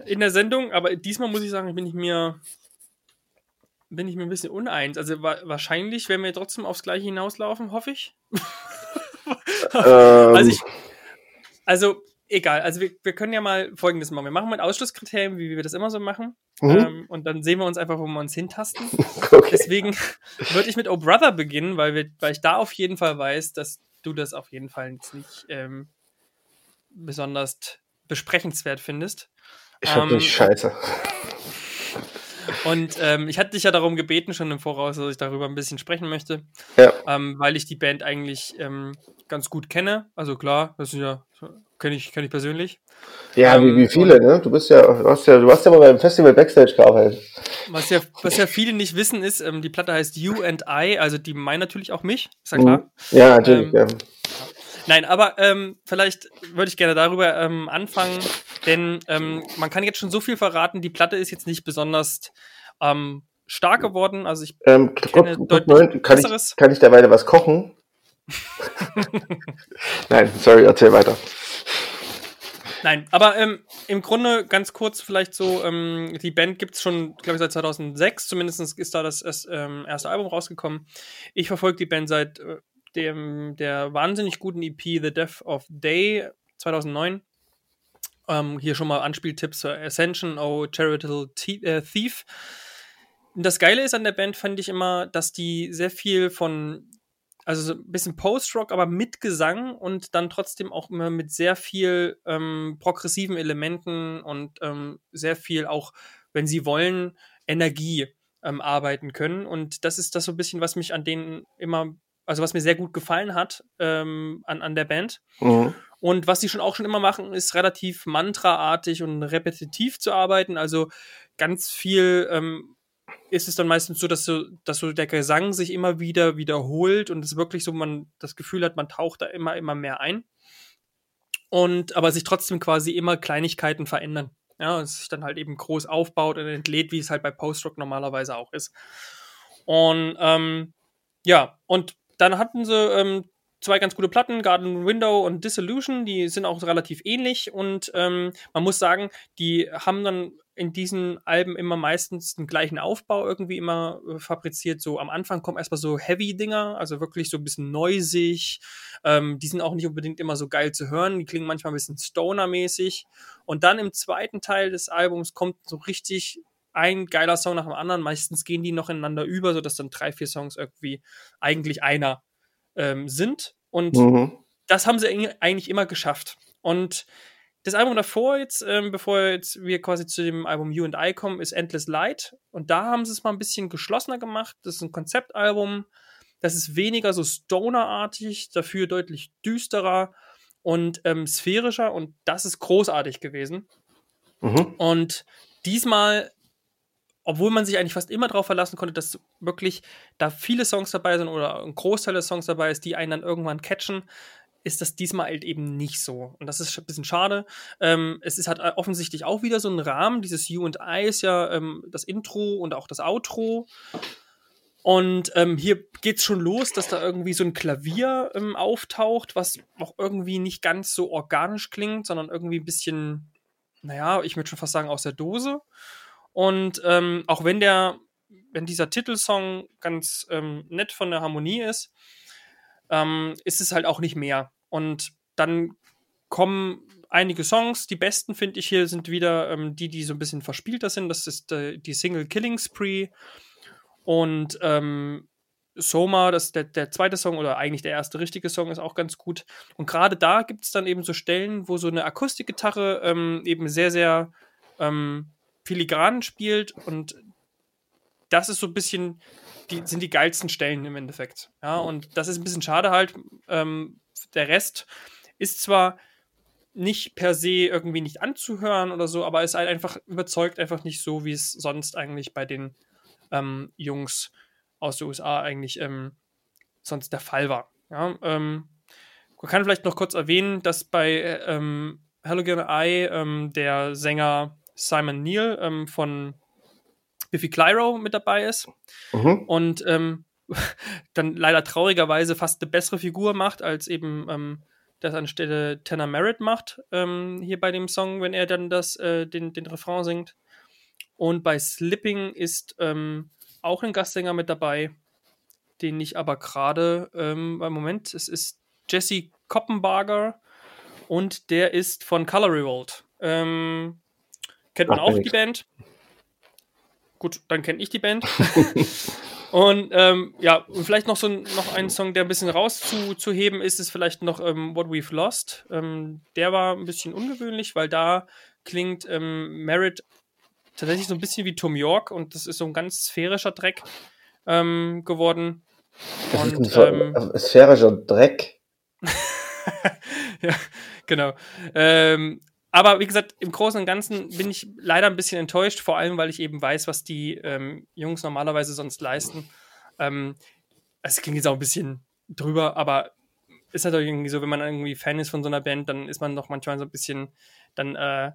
in der Sendung. Aber diesmal muss ich sagen, bin ich mir bin ich mir ein bisschen uneins. Also wa wahrscheinlich werden wir trotzdem aufs Gleiche hinauslaufen, hoffe ich. ähm. Also ich, also egal, also wir, wir können ja mal folgendes machen. Wir machen mal ein Ausschlusskriterien, wie wir das immer so machen. Mhm. Ähm, und dann sehen wir uns einfach, wo wir uns hintasten. Okay. Deswegen würde ich mit Oh Brother beginnen, weil, wir, weil ich da auf jeden Fall weiß, dass du das auf jeden Fall jetzt nicht ähm, besonders besprechenswert findest. Ich hab ähm, scheiße. Und ähm, ich hatte dich ja darum gebeten, schon im Voraus, dass ich darüber ein bisschen sprechen möchte. Ja. Ähm, weil ich die Band eigentlich ähm, ganz gut kenne. Also klar, das ist ja, kenne ich, kenn ich persönlich. Ja, wie, wie ähm, viele, ne? Du bist ja, du hast ja, du hast ja mal beim Festival Backstage gearbeitet. Was ja, was ja viele nicht wissen, ist, ähm, die Platte heißt You and I, also die meinen natürlich auch mich, ist ja klar. Mhm. Ja, natürlich, ähm, ja. Nein, aber ähm, vielleicht würde ich gerne darüber ähm, anfangen, denn ähm, man kann jetzt schon so viel verraten. Die Platte ist jetzt nicht besonders ähm, stark geworden. Also ich ähm, kenne Gott, deutlich Gott, kann. Ich, kann ich derweil was kochen? Nein, sorry, erzähl weiter. Nein, aber ähm, im Grunde ganz kurz vielleicht so, ähm, die Band gibt es schon, glaube ich, seit 2006, zumindest ist da das, ähm, erste Album rausgekommen. Ich verfolge die Band seit äh, dem, der wahnsinnig guten EP The Death of Day 2009. Ähm, hier schon mal Anspieltipps zur Ascension, Oh Charitable äh, Thief. Das Geile ist an der Band, fand ich immer, dass die sehr viel von, also so ein bisschen Post-Rock, aber mit Gesang und dann trotzdem auch immer mit sehr viel ähm, progressiven Elementen und ähm, sehr viel auch, wenn sie wollen, Energie ähm, arbeiten können. Und das ist das so ein bisschen, was mich an denen immer also was mir sehr gut gefallen hat ähm, an, an der Band. Mhm. Und was sie schon auch schon immer machen, ist relativ mantraartig und repetitiv zu arbeiten. Also ganz viel ähm, ist es dann meistens so, dass so, dass so der Gesang sich immer wieder wiederholt und es wirklich so, man das Gefühl hat, man taucht da immer, immer mehr ein. Und aber sich trotzdem quasi immer Kleinigkeiten verändern. Ja, es sich dann halt eben groß aufbaut und entlädt, wie es halt bei Post-Rock normalerweise auch ist. Und ähm, ja, und dann hatten sie ähm, zwei ganz gute Platten, Garden Window und Dissolution, die sind auch relativ ähnlich und ähm, man muss sagen, die haben dann in diesen Alben immer meistens den gleichen Aufbau irgendwie immer äh, fabriziert. So am Anfang kommen erstmal so Heavy-Dinger, also wirklich so ein bisschen neusig. Ähm, die sind auch nicht unbedingt immer so geil zu hören, die klingen manchmal ein bisschen Stoner-mäßig. Und dann im zweiten Teil des Albums kommt so richtig ein geiler Song nach dem anderen. Meistens gehen die noch ineinander über, sodass dann drei, vier Songs irgendwie eigentlich einer ähm, sind. Und mhm. das haben sie eigentlich immer geschafft. Und das Album davor jetzt, ähm, bevor jetzt wir quasi zu dem Album You and I kommen, ist Endless Light. Und da haben sie es mal ein bisschen geschlossener gemacht. Das ist ein Konzeptalbum. Das ist weniger so stonerartig, dafür deutlich düsterer und ähm, sphärischer. Und das ist großartig gewesen. Mhm. Und diesmal obwohl man sich eigentlich fast immer darauf verlassen konnte, dass wirklich da viele Songs dabei sind oder ein Großteil der Songs dabei ist, die einen dann irgendwann catchen, ist das diesmal halt eben nicht so. Und das ist ein bisschen schade. Ähm, es ist halt offensichtlich auch wieder so ein Rahmen. Dieses You and I ist ja ähm, das Intro und auch das Outro. Und ähm, hier es schon los, dass da irgendwie so ein Klavier ähm, auftaucht, was auch irgendwie nicht ganz so organisch klingt, sondern irgendwie ein bisschen, naja, ich würde schon fast sagen, aus der Dose. Und ähm, auch wenn der, wenn dieser Titelsong ganz ähm, nett von der Harmonie ist, ähm, ist es halt auch nicht mehr. Und dann kommen einige Songs. Die besten, finde ich, hier sind wieder ähm, die, die so ein bisschen verspielter sind. Das ist äh, die Single Killing Spree. Und ähm, Soma, das der, der zweite Song oder eigentlich der erste richtige Song, ist auch ganz gut. Und gerade da gibt es dann eben so Stellen, wo so eine Akustikgitarre ähm, eben sehr, sehr ähm, filigran spielt und das ist so ein bisschen, die sind die geilsten Stellen im Endeffekt. Ja, und das ist ein bisschen schade halt. Ähm, der Rest ist zwar nicht per se irgendwie nicht anzuhören oder so, aber ist halt einfach überzeugt einfach nicht so, wie es sonst eigentlich bei den ähm, Jungs aus den USA eigentlich ähm, sonst der Fall war. Ja, ähm, man kann vielleicht noch kurz erwähnen, dass bei ähm, Halogen Eye ähm, der Sänger Simon Neal ähm, von Biffy Clyro mit dabei ist mhm. und ähm, dann leider traurigerweise fast eine bessere Figur macht, als eben ähm, das anstelle Tanner Merritt macht, ähm, hier bei dem Song, wenn er dann das, äh, den, den Refrain singt. Und bei Slipping ist ähm, auch ein Gastsänger mit dabei, den ich aber gerade, ähm, Moment, es ist Jesse Koppenbarger und der ist von Color Revolt. Ähm, kennt man Ach, auch die Band. Gut, dann kenne ich die Band. und ähm, ja, und vielleicht noch so ein, noch ein Song, der ein bisschen rauszuheben ist, ist vielleicht noch ähm, What We've Lost. Ähm, der war ein bisschen ungewöhnlich, weil da klingt ähm, Merit tatsächlich so ein bisschen wie Tom York und das ist so ein ganz sphärischer Dreck ähm, geworden. Das und, ähm, sphärischer Dreck. ja, genau. Ähm, aber wie gesagt, im Großen und Ganzen bin ich leider ein bisschen enttäuscht, vor allem, weil ich eben weiß, was die ähm, Jungs normalerweise sonst leisten. Ähm, es klingt jetzt auch ein bisschen drüber, aber ist halt irgendwie so, wenn man irgendwie Fan ist von so einer Band, dann ist man doch manchmal so ein bisschen, dann, äh,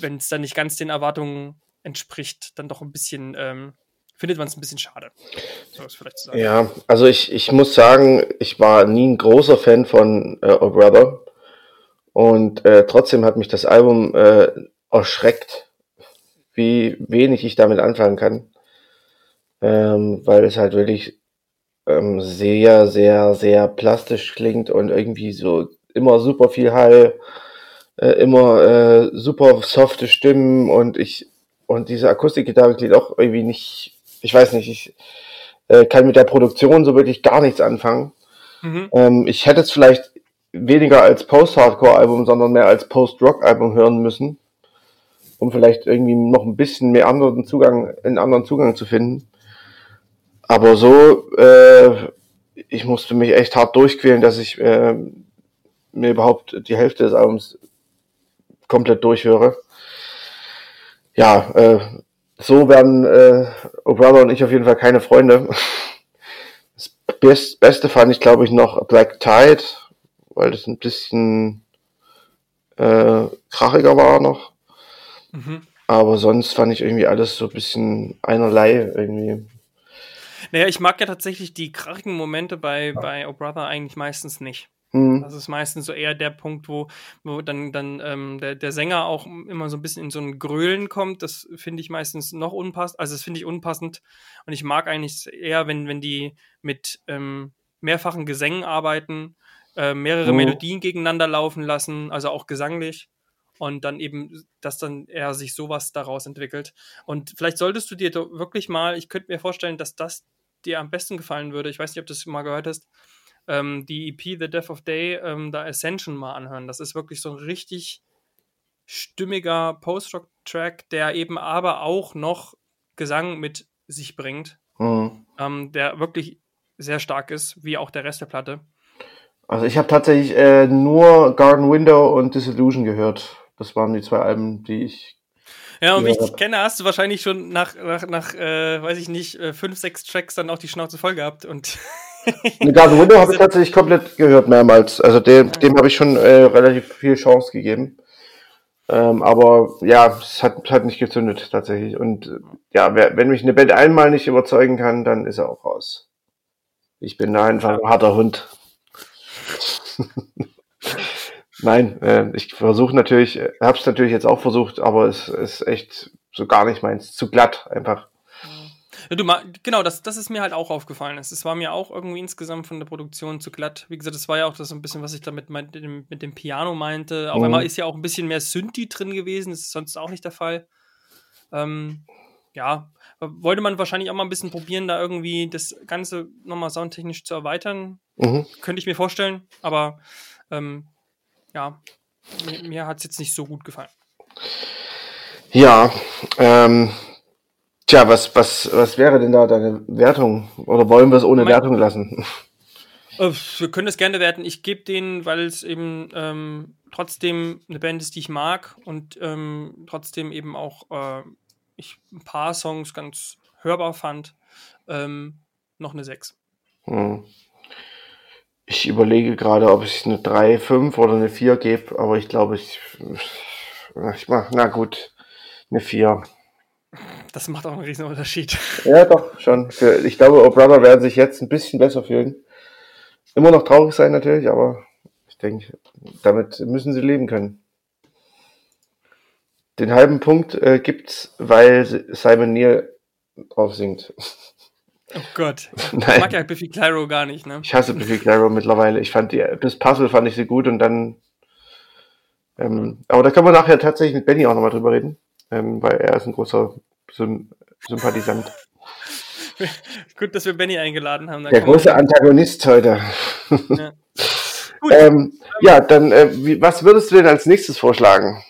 wenn es dann nicht ganz den Erwartungen entspricht, dann doch ein bisschen, ähm, findet man es ein bisschen schade. Vielleicht zu sagen. Ja, also ich, ich muss sagen, ich war nie ein großer Fan von äh, Brother. Und äh, trotzdem hat mich das Album äh, erschreckt, wie wenig ich damit anfangen kann. Ähm, weil es halt wirklich ähm, sehr, sehr, sehr plastisch klingt und irgendwie so immer super viel Hall, äh, immer äh, super softe Stimmen und ich und diese Akustikgitarre klingt auch irgendwie nicht, ich weiß nicht, ich äh, kann mit der Produktion so wirklich gar nichts anfangen. Mhm. Ähm, ich hätte es vielleicht weniger als Post-Hardcore-Album, sondern mehr als Post-Rock-Album hören müssen, um vielleicht irgendwie noch ein bisschen mehr anderen Zugang, einen anderen Zugang zu finden. Aber so, äh, ich musste mich echt hart durchquälen, dass ich äh, mir überhaupt die Hälfte des Albums komplett durchhöre. Ja, äh, so werden äh, O'Brother und ich auf jeden Fall keine Freunde. Das Beste fand ich, glaube ich, noch Black Tide weil das ein bisschen äh, krachiger war noch. Mhm. Aber sonst fand ich irgendwie alles so ein bisschen einerlei irgendwie. Naja, ich mag ja tatsächlich die krachigen Momente bei, bei Oh Brother eigentlich meistens nicht. Mhm. Das ist meistens so eher der Punkt, wo, wo dann, dann ähm, der, der Sänger auch immer so ein bisschen in so ein Grölen kommt. Das finde ich meistens noch unpassend. Also das finde ich unpassend. Und ich mag eigentlich eher, wenn, wenn die mit ähm, mehrfachen Gesängen arbeiten äh, mehrere mhm. Melodien gegeneinander laufen lassen, also auch gesanglich. Und dann eben, dass dann eher sich sowas daraus entwickelt. Und vielleicht solltest du dir wirklich mal, ich könnte mir vorstellen, dass das dir am besten gefallen würde. Ich weiß nicht, ob du das mal gehört hast. Ähm, die EP The Death of Day, ähm, da Ascension mal anhören. Das ist wirklich so ein richtig stimmiger Post-Rock-Track, der eben aber auch noch Gesang mit sich bringt, mhm. ähm, der wirklich sehr stark ist, wie auch der Rest der Platte. Also ich habe tatsächlich äh, nur Garden Window und Disillusion gehört. Das waren die zwei Alben, die ich. Ja, und wie ich dich kenne, hast du wahrscheinlich schon nach, nach, nach äh, weiß ich nicht, äh, fünf, sechs Tracks dann auch die Schnauze voll gehabt. Und Garden Window habe ich tatsächlich komplett gehört mehrmals. Also dem, dem habe ich schon äh, relativ viel Chance gegeben. Ähm, aber ja, es hat, hat nicht gezündet tatsächlich. Und ja, wer, wenn mich eine Band einmal nicht überzeugen kann, dann ist er auch raus. Ich bin da einfach ein harter Hund. Nein, äh, ich versuche natürlich, äh, habe es natürlich jetzt auch versucht, aber es ist echt so gar nicht meins. Zu glatt einfach. Ja, du, genau, das, das ist mir halt auch aufgefallen. Es war mir auch irgendwie insgesamt von der Produktion zu glatt. Wie gesagt, das war ja auch das so ein bisschen, was ich da mit, mit, dem, mit dem Piano meinte. Auf mhm. einmal ist ja auch ein bisschen mehr Synthi drin gewesen. Das ist sonst auch nicht der Fall. Ähm, ja, wollte man wahrscheinlich auch mal ein bisschen probieren, da irgendwie das Ganze nochmal soundtechnisch zu erweitern. Mhm. Könnte ich mir vorstellen, aber ähm, ja, mir, mir hat es jetzt nicht so gut gefallen. Ja, ähm, tja, was, was, was wäre denn da deine Wertung? Oder wollen wir es ohne mein, Wertung lassen? Äh, wir können es gerne werten. Ich gebe denen, weil es eben ähm, trotzdem eine Band ist, die ich mag und ähm, trotzdem eben auch äh, ich ein paar Songs ganz hörbar fand, ähm, noch eine 6. Hm. Ich überlege gerade, ob ich eine 3, 5 oder eine 4 gebe, aber ich glaube, ich, ich mach, na gut, eine 4. Das macht auch einen riesen Unterschied. Ja, doch, schon. Ich glaube, O Brother werden sich jetzt ein bisschen besser fühlen. Immer noch traurig sein natürlich, aber ich denke, damit müssen sie leben können. Den halben Punkt äh, gibt's, weil Simon Neal drauf singt. Oh Gott. Nein. Ich mag ja Biffy Clyro gar nicht, ne? Ich hasse Biffy Clyro mittlerweile. Ich fand die, bis Puzzle fand ich sie gut und dann. Ähm, aber da können wir nachher tatsächlich mit Benny auch nochmal drüber reden, ähm, weil er ist ein großer Sym Sympathisant. gut, dass wir Benny eingeladen haben. Der große Antagonist heute. Ja, ähm, ja dann, äh, wie, was würdest du denn als nächstes vorschlagen?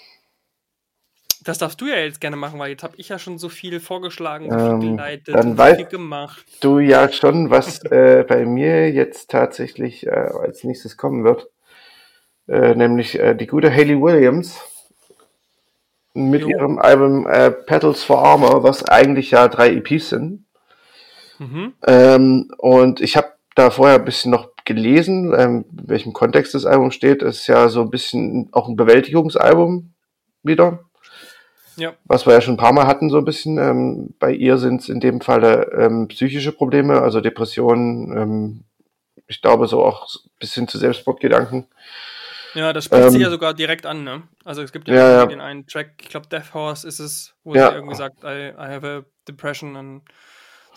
Das darfst du ja jetzt gerne machen, weil jetzt habe ich ja schon so viel vorgeschlagen, so viel ähm, geleitet, dann so viel gemacht. Du ja schon, was äh, bei mir jetzt tatsächlich äh, als nächstes kommen wird. Äh, nämlich äh, die gute Hayley Williams mit jo. ihrem Album äh, Petals for Armor, was eigentlich ja drei EPs sind. Mhm. Ähm, und ich habe da vorher ein bisschen noch gelesen, ähm, in welchem Kontext das Album steht. Es ist ja so ein bisschen auch ein Bewältigungsalbum wieder. Ja. Was wir ja schon ein paar Mal hatten, so ein bisschen. Ähm, bei ihr sind es in dem Falle ähm, psychische Probleme, also Depressionen, ähm, ich glaube so auch bis hin zu Selbstmordgedanken. Ja, das spricht sie ja ähm, sogar direkt an, ne? Also es gibt ja, ja, ja. den einen Track, ich glaube Death Horse ist es, wo ja. sie irgendwie sagt, I, I have a depression und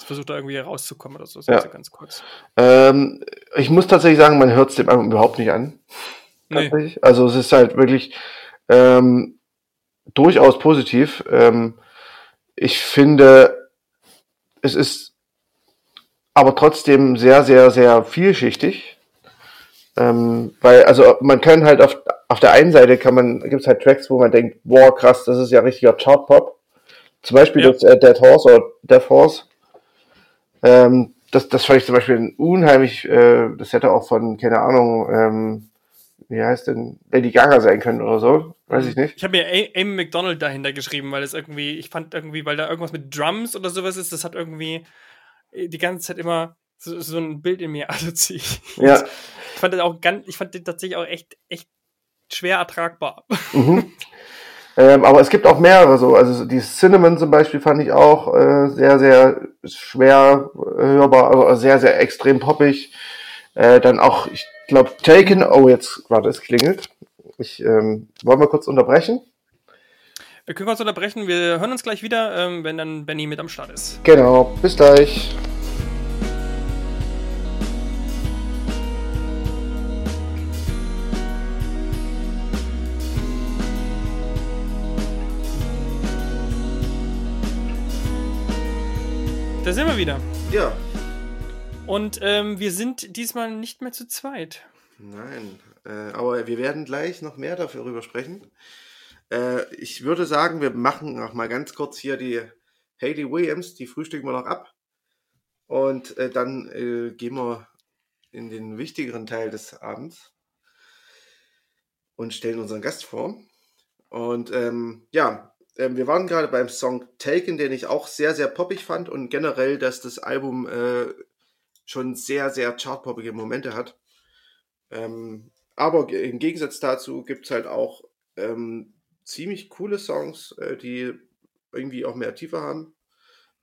versucht da irgendwie rauszukommen oder so. Das ja. ganz kurz. Ähm, ich muss tatsächlich sagen, man hört es dem überhaupt nicht an. Nee. Also es ist halt wirklich, ähm, durchaus positiv. Ähm, ich finde, es ist aber trotzdem sehr, sehr, sehr vielschichtig. Ähm, weil, also man kann halt auf, auf der einen Seite kann man, gibt es halt Tracks, wo man denkt, boah, krass, das ist ja richtiger Chart-Pop. Zum Beispiel ja. das äh, Dead Horse oder Death Horse. Ähm, das, das fand ich zum Beispiel unheimlich, äh, das hätte auch von, keine Ahnung, ähm, wie heißt denn, Lady Gaga sein können oder so. Weiß ich mhm. nicht. Ich habe mir Amy McDonald dahinter geschrieben, weil es irgendwie, ich fand irgendwie, weil da irgendwas mit Drums oder sowas ist, das hat irgendwie die ganze Zeit immer so, so ein Bild in mir assoziiert. Ja. Ich fand das auch ganz, ich fand den tatsächlich auch echt, echt schwer ertragbar. Mhm. Ähm, aber es gibt auch mehrere so. Also die Cinnamon zum Beispiel fand ich auch äh, sehr, sehr schwer hörbar, also sehr, sehr extrem poppig. Äh, dann auch, ich glaube, Taken. Oh, jetzt gerade es klingelt. Ich, ähm, wollen wir kurz unterbrechen? Wir können kurz unterbrechen. Wir hören uns gleich wieder, ähm, wenn dann Benny mit am Start ist. Genau. Bis gleich. Da sind wir wieder. Ja. Und ähm, wir sind diesmal nicht mehr zu zweit. Nein, äh, aber wir werden gleich noch mehr darüber sprechen. Äh, ich würde sagen, wir machen noch mal ganz kurz hier die Hayley Williams, die frühstücken wir noch ab. Und äh, dann äh, gehen wir in den wichtigeren Teil des Abends und stellen unseren Gast vor. Und ähm, ja, ähm, wir waren gerade beim Song Taken, den ich auch sehr, sehr poppig fand und generell, dass das Album äh, schon sehr, sehr chartpoppige Momente hat. Ähm, aber im Gegensatz dazu gibt es halt auch ähm, ziemlich coole Songs, äh, die irgendwie auch mehr Tiefe haben.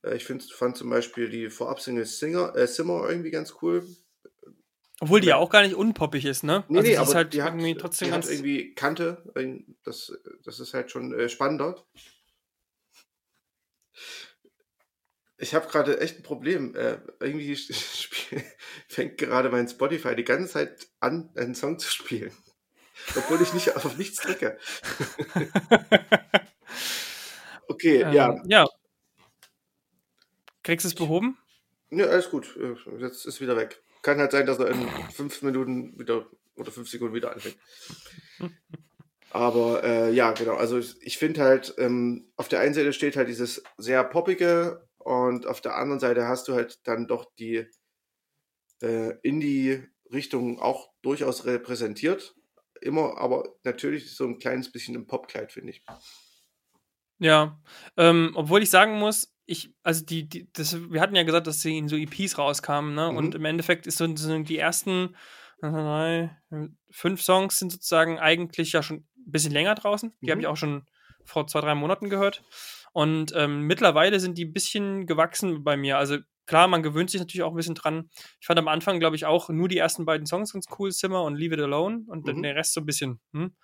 Äh, ich find, fand zum Beispiel die Vorab-Single Singer, äh, Simmer irgendwie ganz cool. Obwohl die ja auch gar nicht unpoppig ist, ne? Nee, also nee, aber halt die irgendwie hat, trotzdem die ganz hat irgendwie Kante. Das, das ist halt schon äh, spannender. Ich habe gerade echt ein Problem. Äh, irgendwie fängt gerade mein Spotify die ganze Zeit an, einen Song zu spielen. Obwohl ich nicht auf nichts drücke. okay, ähm, ja. Ja. Kriegst du es behoben? Ja, alles gut. Jetzt ist wieder weg. Kann halt sein, dass er in fünf Minuten wieder oder fünf Sekunden wieder anfängt. Aber äh, ja, genau. Also ich, ich finde halt, ähm, auf der einen Seite steht halt dieses sehr poppige und auf der anderen Seite hast du halt dann doch die äh, Indie-Richtung auch durchaus repräsentiert. Immer, aber natürlich so ein kleines bisschen im Popkleid, finde ich. Ja, ähm, obwohl ich sagen muss, ich, also die, die, das, wir hatten ja gesagt, dass sie in so EPs rauskamen, ne? Mhm. Und im Endeffekt ist so, so die ersten drei, fünf Songs sind sozusagen eigentlich ja schon ein bisschen länger draußen. Die mhm. habe ich auch schon vor zwei, drei Monaten gehört. Und ähm, mittlerweile sind die ein bisschen gewachsen bei mir. Also klar, man gewöhnt sich natürlich auch ein bisschen dran. Ich fand am Anfang, glaube ich, auch nur die ersten beiden Songs ganz cool, Zimmer und Leave It Alone. Und mhm. der Rest so ein bisschen. Hm.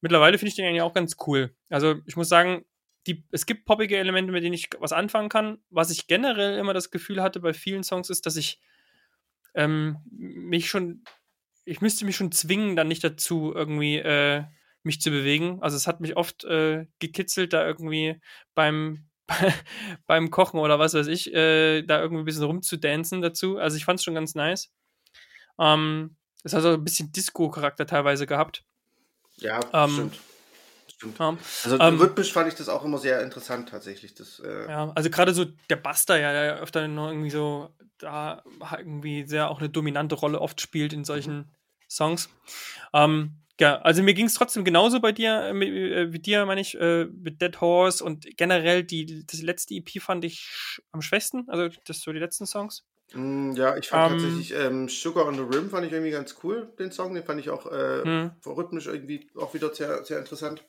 Mittlerweile finde ich den eigentlich auch ganz cool. Also ich muss sagen, die, es gibt poppige Elemente, mit denen ich was anfangen kann. Was ich generell immer das Gefühl hatte bei vielen Songs ist, dass ich ähm, mich schon, ich müsste mich schon zwingen, dann nicht dazu irgendwie äh, mich zu bewegen. Also es hat mich oft äh, gekitzelt, da irgendwie beim beim Kochen oder was weiß ich, äh, da irgendwie ein bisschen rumzudancen dazu. Also ich fand es schon ganz nice. Ähm, es hat so ein bisschen Disco-Charakter teilweise gehabt. Ja, ähm, stimmt. Stimmt. Ja. Also ähm, rhythmisch fand ich das auch immer sehr interessant tatsächlich. Das, äh ja, also gerade so der Buster, ja, der öfter noch irgendwie so da irgendwie sehr auch eine dominante Rolle oft spielt in solchen mhm. Songs. Ähm, ja, also mir ging es trotzdem genauso bei dir, äh, äh, wie dir, meine ich, äh, mit Dead Horse und generell die, das letzte EP fand ich am schwächsten, also das so die letzten Songs. Mm, ja, ich fand um, ähm. tatsächlich ähm, Sugar on the Rim fand ich irgendwie ganz cool, den Song, den fand ich auch äh, hm. rhythmisch irgendwie auch wieder sehr, sehr interessant.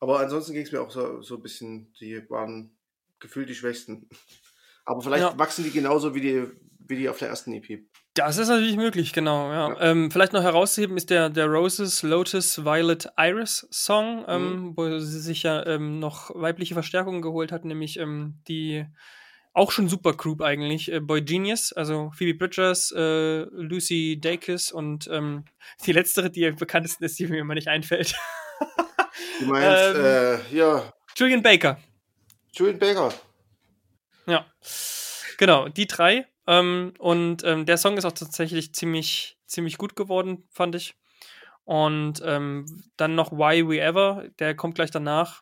Aber ansonsten ging es mir auch so, so ein bisschen, die waren gefühlt die Schwächsten. Aber vielleicht ja. wachsen die genauso wie die, wie die auf der ersten EP. Das ist natürlich möglich, genau. Ja. Ähm, vielleicht noch herauszuheben ist der, der Roses, Lotus, Violet, Iris Song, ähm, mhm. wo sie sich ja ähm, noch weibliche Verstärkungen geholt hat, nämlich ähm, die auch schon super Group eigentlich, äh, Boy Genius, also Phoebe Bridgers, äh, Lucy Dacus und ähm, die letztere, die am bekanntesten ist, die mir immer nicht einfällt. Du meinst, ähm, äh, ja. Julian Baker. Julian Baker. Ja. Genau, die drei. Ähm, und ähm, der Song ist auch tatsächlich ziemlich, ziemlich gut geworden, fand ich. Und ähm, dann noch Why We Ever, der kommt gleich danach.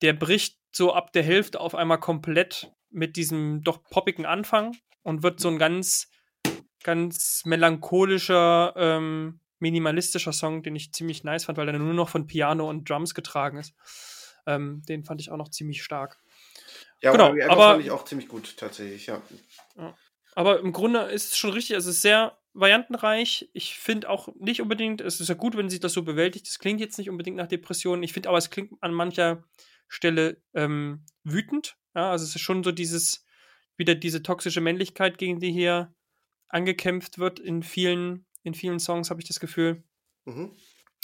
Der bricht so ab der Hälfte auf einmal komplett mit diesem doch poppigen Anfang und wird so ein ganz, ganz melancholischer, ähm, minimalistischer Song, den ich ziemlich nice fand, weil er nur noch von Piano und Drums getragen ist. Ähm, den fand ich auch noch ziemlich stark. Ja, genau, aber fand ich auch ziemlich gut tatsächlich, ja. ja. Aber im Grunde ist es schon richtig, es ist sehr variantenreich. Ich finde auch nicht unbedingt, es ist ja gut, wenn sich das so bewältigt. Es klingt jetzt nicht unbedingt nach Depressionen. Ich finde aber, es klingt an mancher Stelle ähm, wütend. Ja, also es ist schon so dieses, wieder diese toxische Männlichkeit, gegen die hier angekämpft wird in vielen in vielen Songs, habe ich das Gefühl. Mhm.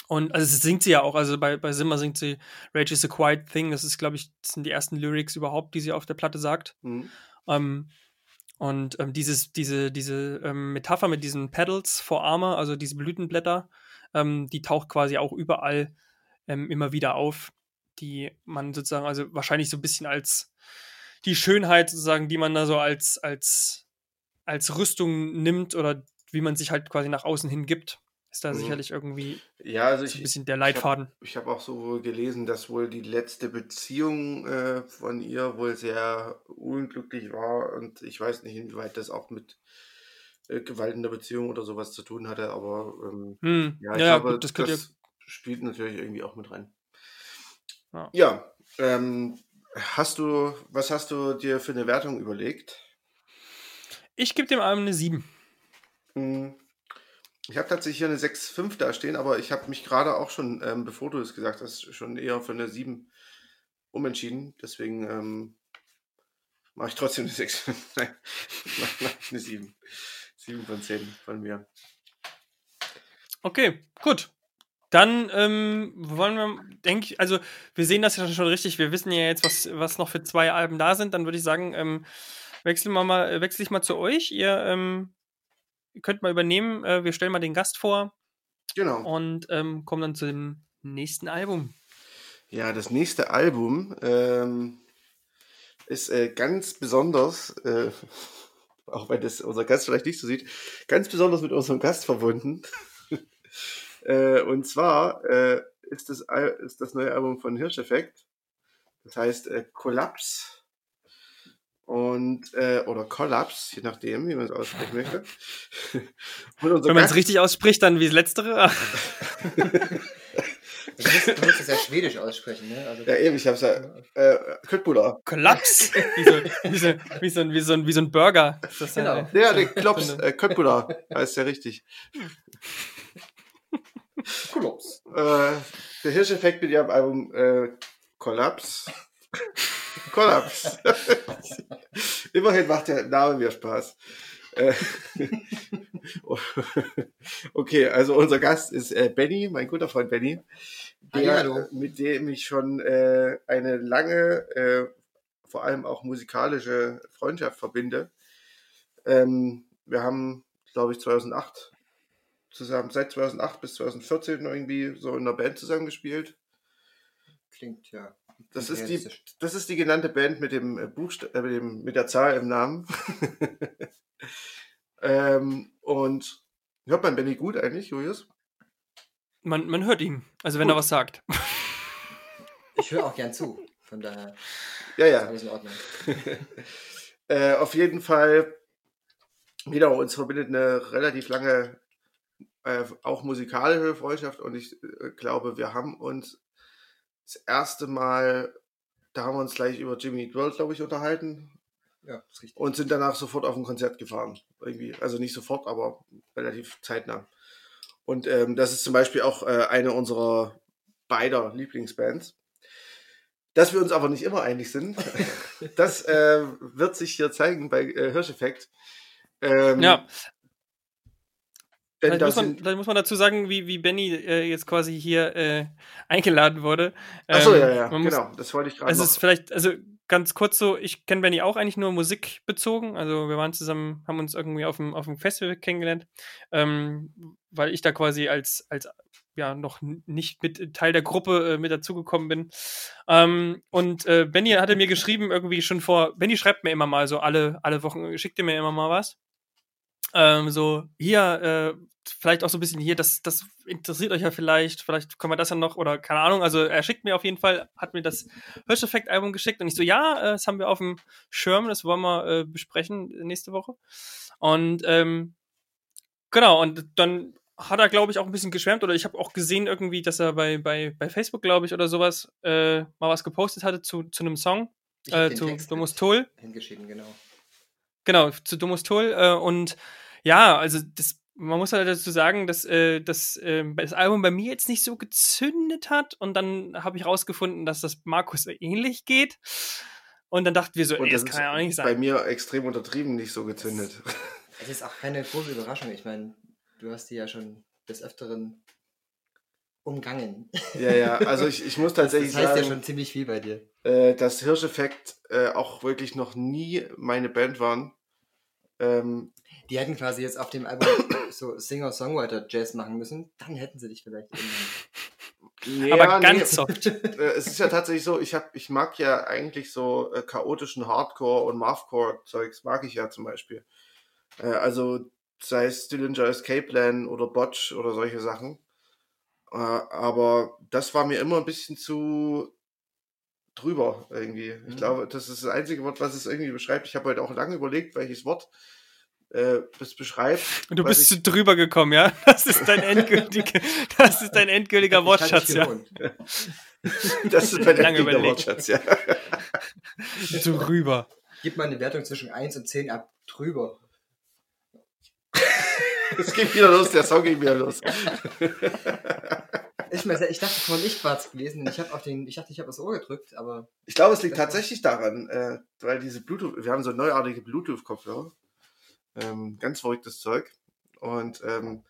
Und also singt sie ja auch, also bei, bei Simmer singt sie Rage is a Quiet Thing. Das ist, glaube ich, das sind die ersten Lyrics überhaupt, die sie auf der Platte sagt. Mhm. Ähm, und ähm, dieses, diese, diese ähm, Metapher mit diesen Pedals vor Arme, also diese Blütenblätter, ähm, die taucht quasi auch überall ähm, immer wieder auf, die man sozusagen, also wahrscheinlich so ein bisschen als die Schönheit sozusagen, die man da so als, als, als Rüstung nimmt oder wie man sich halt quasi nach außen hin gibt, ist da mhm. sicherlich irgendwie ja, also so ein bisschen der Leitfaden. Ich habe hab auch so gelesen, dass wohl die letzte Beziehung äh, von ihr wohl sehr unglücklich war und ich weiß nicht, inwieweit das auch mit äh, Gewalt in der Beziehung oder sowas zu tun hatte, aber ähm, hm. ja, ich ja, glaube, gut, das, das spielt natürlich irgendwie auch mit rein. Ja, ja ähm, hast du, was hast du dir für eine Wertung überlegt? Ich gebe dem Album eine 7. Hm. Ich habe tatsächlich hier eine 6,5 da stehen, aber ich habe mich gerade auch schon, ähm, bevor du es gesagt hast, schon eher für eine 7 umentschieden. Deswegen ähm, mache ich trotzdem eine 6. Nein, eine 7. 7 von 10 von mir. Okay, gut. Dann ähm, wollen wir, denke ich, also wir sehen das ja schon richtig. Wir wissen ja jetzt, was, was noch für zwei Alben da sind. Dann würde ich sagen, ähm, wechseln wir mal, wechsle ich mal zu euch. Ihr ähm, könnt mal übernehmen. Äh, wir stellen mal den Gast vor. Genau. Und ähm, kommen dann zu dem nächsten Album. Ja, das nächste Album, ähm, ist äh, ganz besonders, äh, auch wenn das unser Gast vielleicht nicht so sieht, ganz besonders mit unserem Gast verbunden. äh, und zwar äh, ist, das, ist das neue Album von Hirscheffekt. Das heißt äh, Collapse. Und, äh, oder Collapse, je nachdem, wie man es aussprechen möchte. Wenn man es richtig ausspricht, dann wie das letztere. Du musst, du musst es ja schwedisch aussprechen, ne? Also, ja, eben, ich hab's ja. Äh, Köttbullar. Kollaps! wie, so, wie, so, wie, so, wie, so ein, wie so ein Burger. Das genau. Äh, ja, der Klops, äh, Köttbullar heißt ja richtig. Kollaps. Äh, der Hirscheffekt mit ihrem Album äh, Kollaps. Kollaps. Immerhin macht der Name mir Spaß. Äh, okay, also unser Gast ist äh, Benny, mein guter Freund Benny, der, Hallo. mit dem ich schon äh, eine lange, äh, vor allem auch musikalische Freundschaft verbinde. Ähm, wir haben, glaube ich, 2008 zusammen, seit 2008 bis 2014 irgendwie so in einer Band zusammengespielt. Klingt ja. Das ist, die, das ist die genannte Band mit dem äh, Buchst äh, mit, dem, mit der Zahl im Namen. ähm, und hört man Benny gut eigentlich, Julius? Man, man hört ihn, also wenn gut. er was sagt. Ich höre auch gern zu, von daher. Ja, ja. Ist in Ordnung. äh, auf jeden Fall, wieder uns verbindet eine relativ lange, äh, auch musikalische Freundschaft und ich äh, glaube, wir haben uns das erste Mal, da haben wir uns gleich über Jimmy Eat World, glaube ich, unterhalten. Ja, ist richtig. Und sind danach sofort auf ein Konzert gefahren. Irgendwie. Also nicht sofort, aber relativ zeitnah. Und ähm, das ist zum Beispiel auch äh, eine unserer beider Lieblingsbands. Dass wir uns aber nicht immer einig sind, das äh, wird sich hier zeigen bei äh, Hirscheffekt. Ähm, ja. Vielleicht muss, man, vielleicht muss man dazu sagen, wie, wie Benny äh, jetzt quasi hier äh, eingeladen wurde. Ähm, Achso, ja, ja, genau, das wollte ich gerade Es ist vielleicht, also ganz kurz so, ich kenne Benny auch eigentlich nur musikbezogen. Also wir waren zusammen, haben uns irgendwie auf dem, auf dem Festival kennengelernt, ähm, weil ich da quasi als, als ja noch nicht mit Teil der Gruppe äh, mit dazugekommen bin. Ähm, und äh, Benny hatte mir geschrieben, irgendwie schon vor, Benny schreibt mir immer mal so alle, alle Wochen, schickt mir immer mal was. Ähm, so, hier, äh, vielleicht auch so ein bisschen hier, das, das interessiert euch ja vielleicht, vielleicht können wir das ja noch, oder keine Ahnung, also er schickt mir auf jeden Fall, hat mir das Hirscheffekt-Album geschickt und ich so, ja, äh, das haben wir auf dem Schirm, das wollen wir äh, besprechen nächste Woche. Und ähm, genau, und dann hat er, glaube ich, auch ein bisschen geschwärmt oder ich habe auch gesehen irgendwie, dass er bei, bei, bei Facebook, glaube ich, oder sowas äh, mal was gepostet hatte zu, zu einem Song, äh, zu Domus Toll. Hingeschrieben, genau. Genau, zu Domus Toll äh, und ja, also das man muss halt dazu sagen, dass, äh, dass äh, das Album bei mir jetzt nicht so gezündet hat und dann habe ich rausgefunden, dass das Markus ähnlich geht. Und dann dachten wir so, ey, das, das kann ja auch nicht sein. Bei mir extrem untertrieben nicht so gezündet. Es ist auch keine große Überraschung. Ich meine, du hast die ja schon des Öfteren umgangen. Ja, ja, also ich, ich muss tatsächlich sagen. Das heißt sagen, ja schon ziemlich viel bei dir. Äh, dass Hirscheffekt äh, auch wirklich noch nie meine Band waren. Ähm, die hätten quasi jetzt auf dem Album so Singer-Songwriter-Jazz machen müssen, dann hätten sie dich vielleicht. Ja, aber ganz nee. soft. Äh, es ist ja tatsächlich so, ich, hab, ich mag ja eigentlich so äh, chaotischen Hardcore und Mathcore-Zeugs, mag ich ja zum Beispiel. Äh, also sei es Dillinger Escape Plan oder Botch oder solche Sachen. Äh, aber das war mir immer ein bisschen zu drüber irgendwie. Ich mhm. glaube, das ist das einzige Wort, was es irgendwie beschreibt. Ich habe heute auch lange überlegt, welches Wort äh, das beschreibt. Und du bist ich, drüber gekommen, ja? Das ist dein endgültiger, das ist dein endgültiger Wortschatz, ja. das ist mein endgültiger Wortschatz, ja. drüber. Gib mal eine Wertung zwischen 1 und 10 ab. Drüber. Es geht wieder los, der Song geht wieder los. Ich, meine, ich dachte vorhin, ich war es gewesen. Ich, auf den, ich dachte, ich habe das Ohr gedrückt, aber. Ich glaube, es liegt tatsächlich daran, äh, weil diese Bluetooth, wir haben so neuartige Bluetooth-Kopfhörer. Ähm, ganz verrücktes Zeug. Und ähm,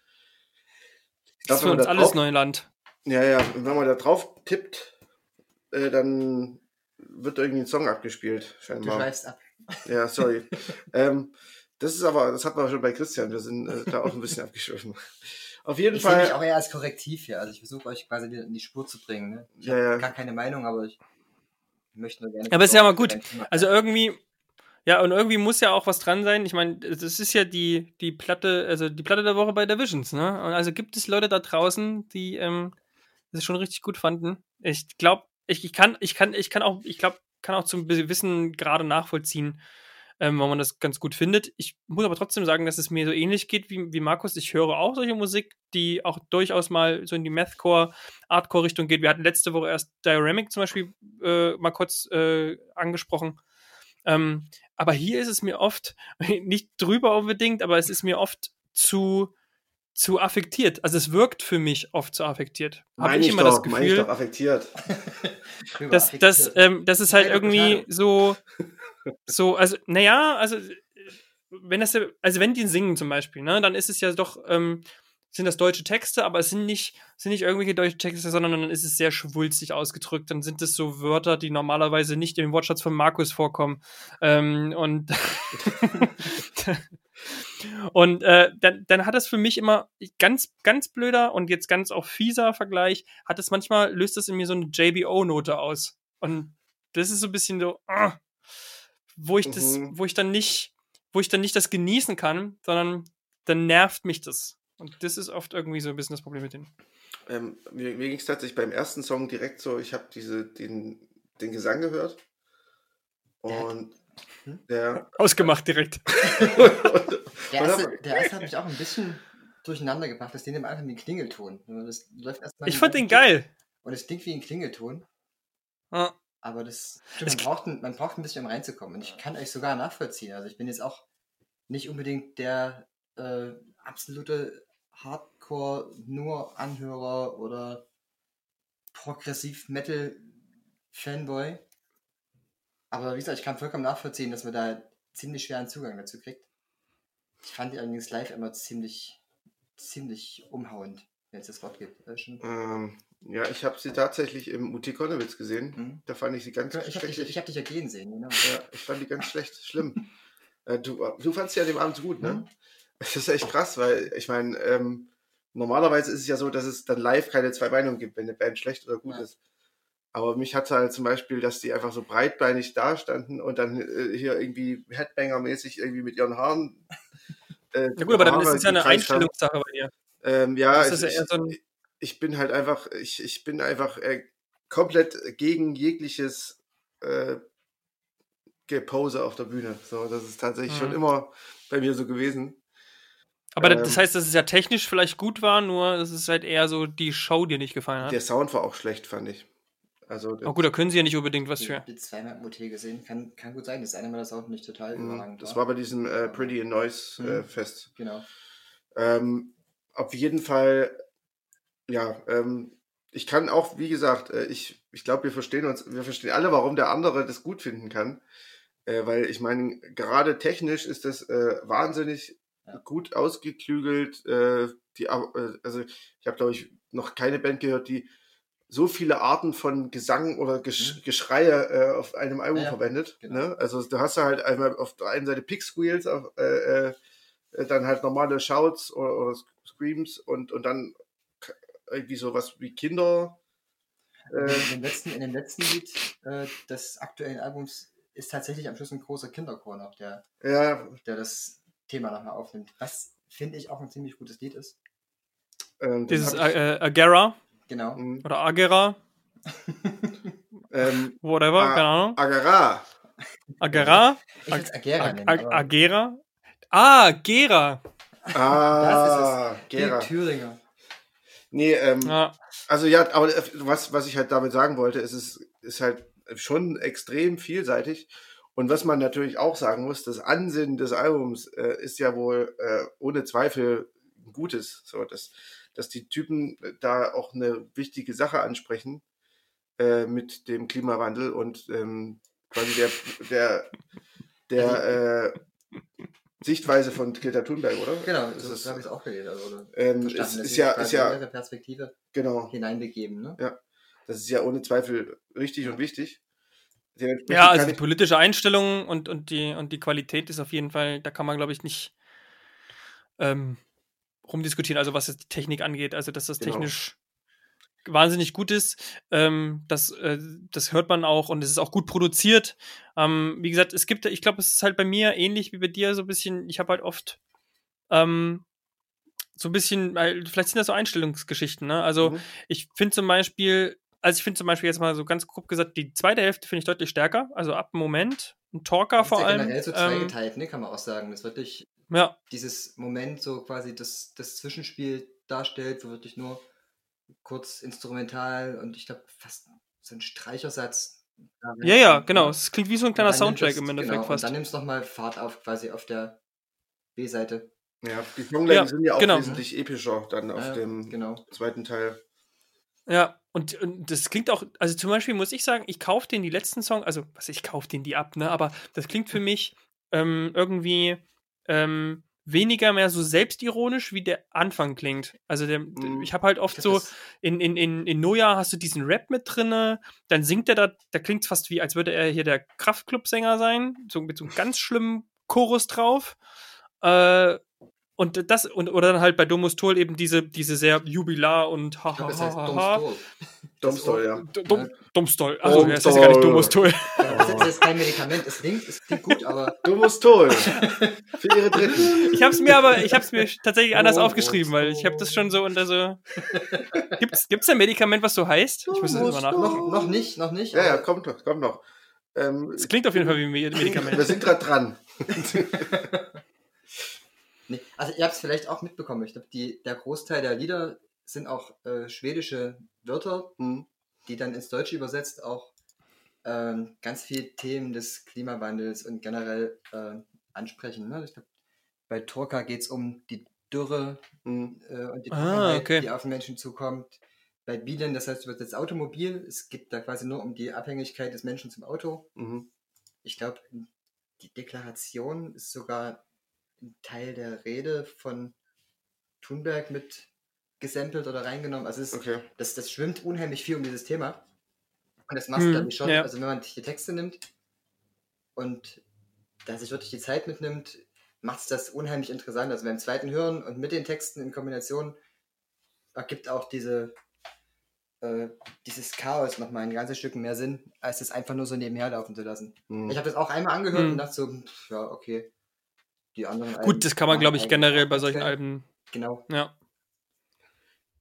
ich glaub, das ist für uns alles drauf, Neuland. Ja, ja, und wenn man da drauf tippt, äh, dann wird irgendwie ein Song abgespielt, scheinbar. Du schreibst ab. Ja, sorry. ähm, das ist aber, das hatten wir schon bei Christian, wir sind äh, da auch ein bisschen abgeschwiffen. Auf jeden ich Fall. Ich sehe mich auch eher als Korrektiv hier. Also ich versuche euch quasi wieder in die Spur zu bringen. Ne? Ich ja, habe ja. gar keine Meinung, aber ich möchten wir gerne. Aber ist ja mal gut. Also irgendwie, ja, und irgendwie muss ja auch was dran sein. Ich meine, das ist ja die, die Platte, also die Platte der Woche bei der Visions, ne? Und also gibt es Leute da draußen, die ähm, das schon richtig gut fanden. Ich glaube, ich, ich kann, ich kann, ich kann auch, ich glaube, kann auch zum gewissen Grade nachvollziehen, ähm, warum man das ganz gut findet. Ich muss aber trotzdem sagen, dass es mir so ähnlich geht wie, wie Markus. Ich höre auch solche Musik, die auch durchaus mal so in die Mathcore, Artcore-Richtung geht. Wir hatten letzte Woche erst Dioramic zum Beispiel äh, mal kurz äh, angesprochen. Ähm, aber hier ist es mir oft, nicht drüber unbedingt, aber es ist mir oft zu, zu affektiert. Also es wirkt für mich oft zu affektiert. Habe Meine ich ich immer doch, das meine ich Gefühl, doch affektiert. dass, affektiert. ähm, das ist halt irgendwie so, so, also, naja, also, wenn das, ja- also wenn die singen zum Beispiel, ne, dann ist es ja doch, ähm, sind das deutsche Texte, aber es sind nicht, sind nicht irgendwelche deutsche Texte, sondern dann ist es sehr schwulstig ausgedrückt. Dann sind es so Wörter, die normalerweise nicht im Wortschatz von Markus vorkommen. Ähm, und und äh, dann, dann hat es für mich immer ganz, ganz blöder und jetzt ganz auch fieser Vergleich, hat es manchmal, löst das in mir so eine JBO-Note aus. Und das ist so ein bisschen so, ah, wo ich das, Mhm. wo ich dann nicht, wo ich dann nicht das genießen kann, sondern dann nervt mich das. Und das ist oft irgendwie so ein bisschen das Problem mit denen. Ähm, mir mir ging es tatsächlich beim ersten Song direkt so, ich habe diese, den, den Gesang gehört. Und Der. Ausgemacht direkt. Der erste, der erste hat mich auch ein bisschen durcheinander gebracht. Das klingt am Anfang wie ein Klingelton. Das läuft erstmal Ich fand den geil. Und es klingt wie ein Klingelton. Ja. Aber das, man, braucht ein, man braucht ein bisschen, um reinzukommen. Und ich kann euch sogar nachvollziehen. Also ich bin jetzt auch nicht unbedingt der äh, absolute Hardcore nur Anhörer oder Progressiv Metal Fanboy. Aber wie gesagt, ich kann vollkommen nachvollziehen, dass man da ziemlich schweren Zugang dazu kriegt. Ich fand die allerdings live immer ziemlich, ziemlich umhauend, wenn es das Wort gibt. Äh. Ähm, ja, ich habe sie tatsächlich im UT Konnewitz gesehen. Mhm. Da fand ich sie ganz Ich habe dich, schrecklich. ich hab dich ja gehen sehen, genau. Ja, ich fand die ganz schlecht, schlimm. Äh, du, du fandst sie an dem Abend gut, ne? Mhm. Das ist echt krass, weil ich meine, ähm, normalerweise ist es ja so, dass es dann live keine zwei Meinungen gibt, wenn eine Band schlecht oder gut Ja. ist. Aber mich hat halt zum Beispiel, dass die einfach so breitbeinig dastanden und dann äh, hier irgendwie Headbanger-mäßig irgendwie mit ihren Haaren. Äh, Na gut, aber dann ist es ja eine. Einstellungssache bei dir. Ähm, ja, ich, ja so ich, ich bin halt einfach, ich, ich bin einfach äh, komplett gegen jegliches äh, Gepose auf der Bühne. So, das ist tatsächlich schon Mhm. immer bei mir so gewesen. Aber Ähm, das heißt, dass es ja technisch vielleicht gut war, nur es ist halt eher so die Show, die nicht gefallen hat. Der Sound war auch schlecht, fand ich. Also, Oh gut, da können sie ja nicht unbedingt was Ich für. habe die zweimal im OT gesehen. Kann, kann gut sein, dass eine Mal das auch nicht total mh, überragend das war bei diesem äh, Pretty in Noise äh, Mhm. Fest. Genau. Ähm, auf jeden Fall, ja, ähm, ich kann auch, wie gesagt, äh, ich, ich glaube, wir verstehen uns, wir verstehen alle, warum der andere das gut finden kann. Äh, weil ich meine, gerade technisch ist das äh, wahnsinnig Ja. gut ausgeklügelt. Äh, die, also ich habe, glaube ich, noch keine Band gehört, die so viele Arten von Gesang oder Gesch Mhm. Geschreie äh, auf einem Album Ja, verwendet. genau. Ne? Also du hast ja halt einmal auf der einen Seite Pick Squeals, auf, äh, äh, äh, dann halt normale Shouts oder, oder Screams und, und dann irgendwie sowas wie Kinder. In, Äh, dem letzten, in dem letzten Lied äh, des aktuellen Albums ist tatsächlich am Schluss ein großer Kinderchor noch, der, ja, der das Thema nochmal aufnimmt. Was finde ich auch ein ziemlich gutes Lied ist. ähm, Dieses äh, äh, Agera Genau. Mhm. oder Agera, ähm, whatever, Ah. keine Ahnung. Agara. Agera? Ich würde es Agera Ag nennen. Ag Agera? Ah, Gera. Ah, Gera. Thüringer. Nee, ähm, Ja. Also ja, aber äh, was, was ich halt damit sagen wollte, ist, es ist halt schon extrem vielseitig. Und was man natürlich auch sagen muss, das Ansinnen des Albums äh, ist ja wohl äh, ohne Zweifel ein gutes. So, dass, dass die Typen da auch eine wichtige Sache ansprechen äh, mit dem Klimawandel und ähm, quasi der, der, der äh, Sichtweise von Greta Thunberg, oder? Genau, Das so habe ich es auch gelesen. Also, oder ähm, es ist ja, ist ja, Perspektive genau. hineinbegeben. Ne? Das ist ja ohne Zweifel richtig und wichtig. Ja, also die politische Einstellung und, und, die, und die Qualität ist auf jeden Fall, da kann man, glaube ich, nicht ähm, rumdiskutieren, also was die Technik angeht. Also, dass das Genau. technisch wahnsinnig gut ist. Ähm, das, äh, das hört man auch und es ist auch gut produziert. Ähm, wie gesagt, es gibt, ich glaube, es ist halt bei mir ähnlich wie bei dir so ein bisschen, ich habe halt oft ähm, so ein bisschen, vielleicht sind das so Einstellungsgeschichten, ne? Also mhm. ich finde zum Beispiel, also ich finde zum Beispiel jetzt mal so ganz grob gesagt, die zweite Hälfte finde ich deutlich stärker, also ab dem Moment. Ein Talker vor ja allem. generell so zweigeteilt, ähm, ne, kann man auch sagen. Das wirklich ja. dieses Moment so quasi das, das Zwischenspiel darstellt, wo wirklich nur kurz instrumental und ich glaube fast so ein Streichersatz. Ja, ja, genau. Es klingt wie so ein kleiner Soundtrack im Endeffekt genau, fast. Und dann nimmst du nochmal Fahrt auf quasi auf der B-Seite. Ja, die Songlängen Ja, sind ja auch genau. wesentlich epischer dann auf Ja, dem genau. zweiten Teil. Ja, und, und das klingt auch, also zum Beispiel muss ich sagen, ich kaufe den die letzten Songs, also was ich kaufe den die ab, ne? Aber das klingt für mich ähm, irgendwie ähm, weniger mehr so selbstironisch, wie der Anfang klingt. Also der, Mhm. ich habe halt oft so, in, in, in, in Noja hast du diesen Rap mit drinne, dann singt er da, da klingt fast wie, als würde er hier der Kraftclub-Sänger sein, so mit so einem ganz schlimmen Chorus drauf. Äh, und das, und, oder dann halt bei Domus Toll eben diese, diese sehr Jubilar und haha. das heißt ha, Dom ha. Stroll. Dumpster, ja. D- Dumm, Dummstoll. Also, ja, das heißt ja gar nicht Dummstoll. Dummstoll. Das ist- das ist kein Medikament. Es klingt, es klingt gut, aber Du musst toll. Für ihre Dritten. Ich hab's mir aber, ich hab's mir tatsächlich anders aufgeschrieben, weil ich habe das schon so unter so. Gibt's, gibt's ein Medikament, was so heißt? Ich muss das immer nach. noch, noch nicht, noch nicht. Ja, ja, kommt noch, kommt noch. Ähm, Es klingt auf jeden Fall wie ein Me- wir Medikament. sind gerade dran. Nee, also ihr habt es vielleicht auch mitbekommen. Ich glaube, der Großteil der Lieder sind auch äh, schwedische Wörter, Hm. die dann ins Deutsche übersetzt auch ähm, ganz viele Themen des Klimawandels und generell äh, ansprechen. Ne? Ich glaub, bei Turka geht es um die Dürre Hm. äh, und die Ah, Trockenheit, okay. die auf den Menschen zukommt. Bei Bielen, das heißt übersetzt Automobil, es geht da quasi nur um die Abhängigkeit des Menschen zum Auto. Mhm. Ich glaube, die Deklaration ist sogar Teil der Rede von Thunberg mit gesampelt oder reingenommen. Also es, Okay. das, das schwimmt unheimlich viel um dieses Thema. Und das macht Hm, glaube ich schon, ja. also wenn man die Texte nimmt und da sich wirklich die Zeit mitnimmt, macht es das unheimlich interessant. Also beim zweiten Hören und mit den Texten in Kombination ergibt auch diese äh, dieses Chaos nochmal ein ganzes Stück mehr Sinn, als es einfach nur so nebenher laufen zu lassen. Hm. Ich habe das auch einmal angehört Hm. und dachte so, pf, ja, okay. Die anderen Alben Gut, das kann man, glaube ich, eigentlich generell bei solchen. Alben. Genau. Ja.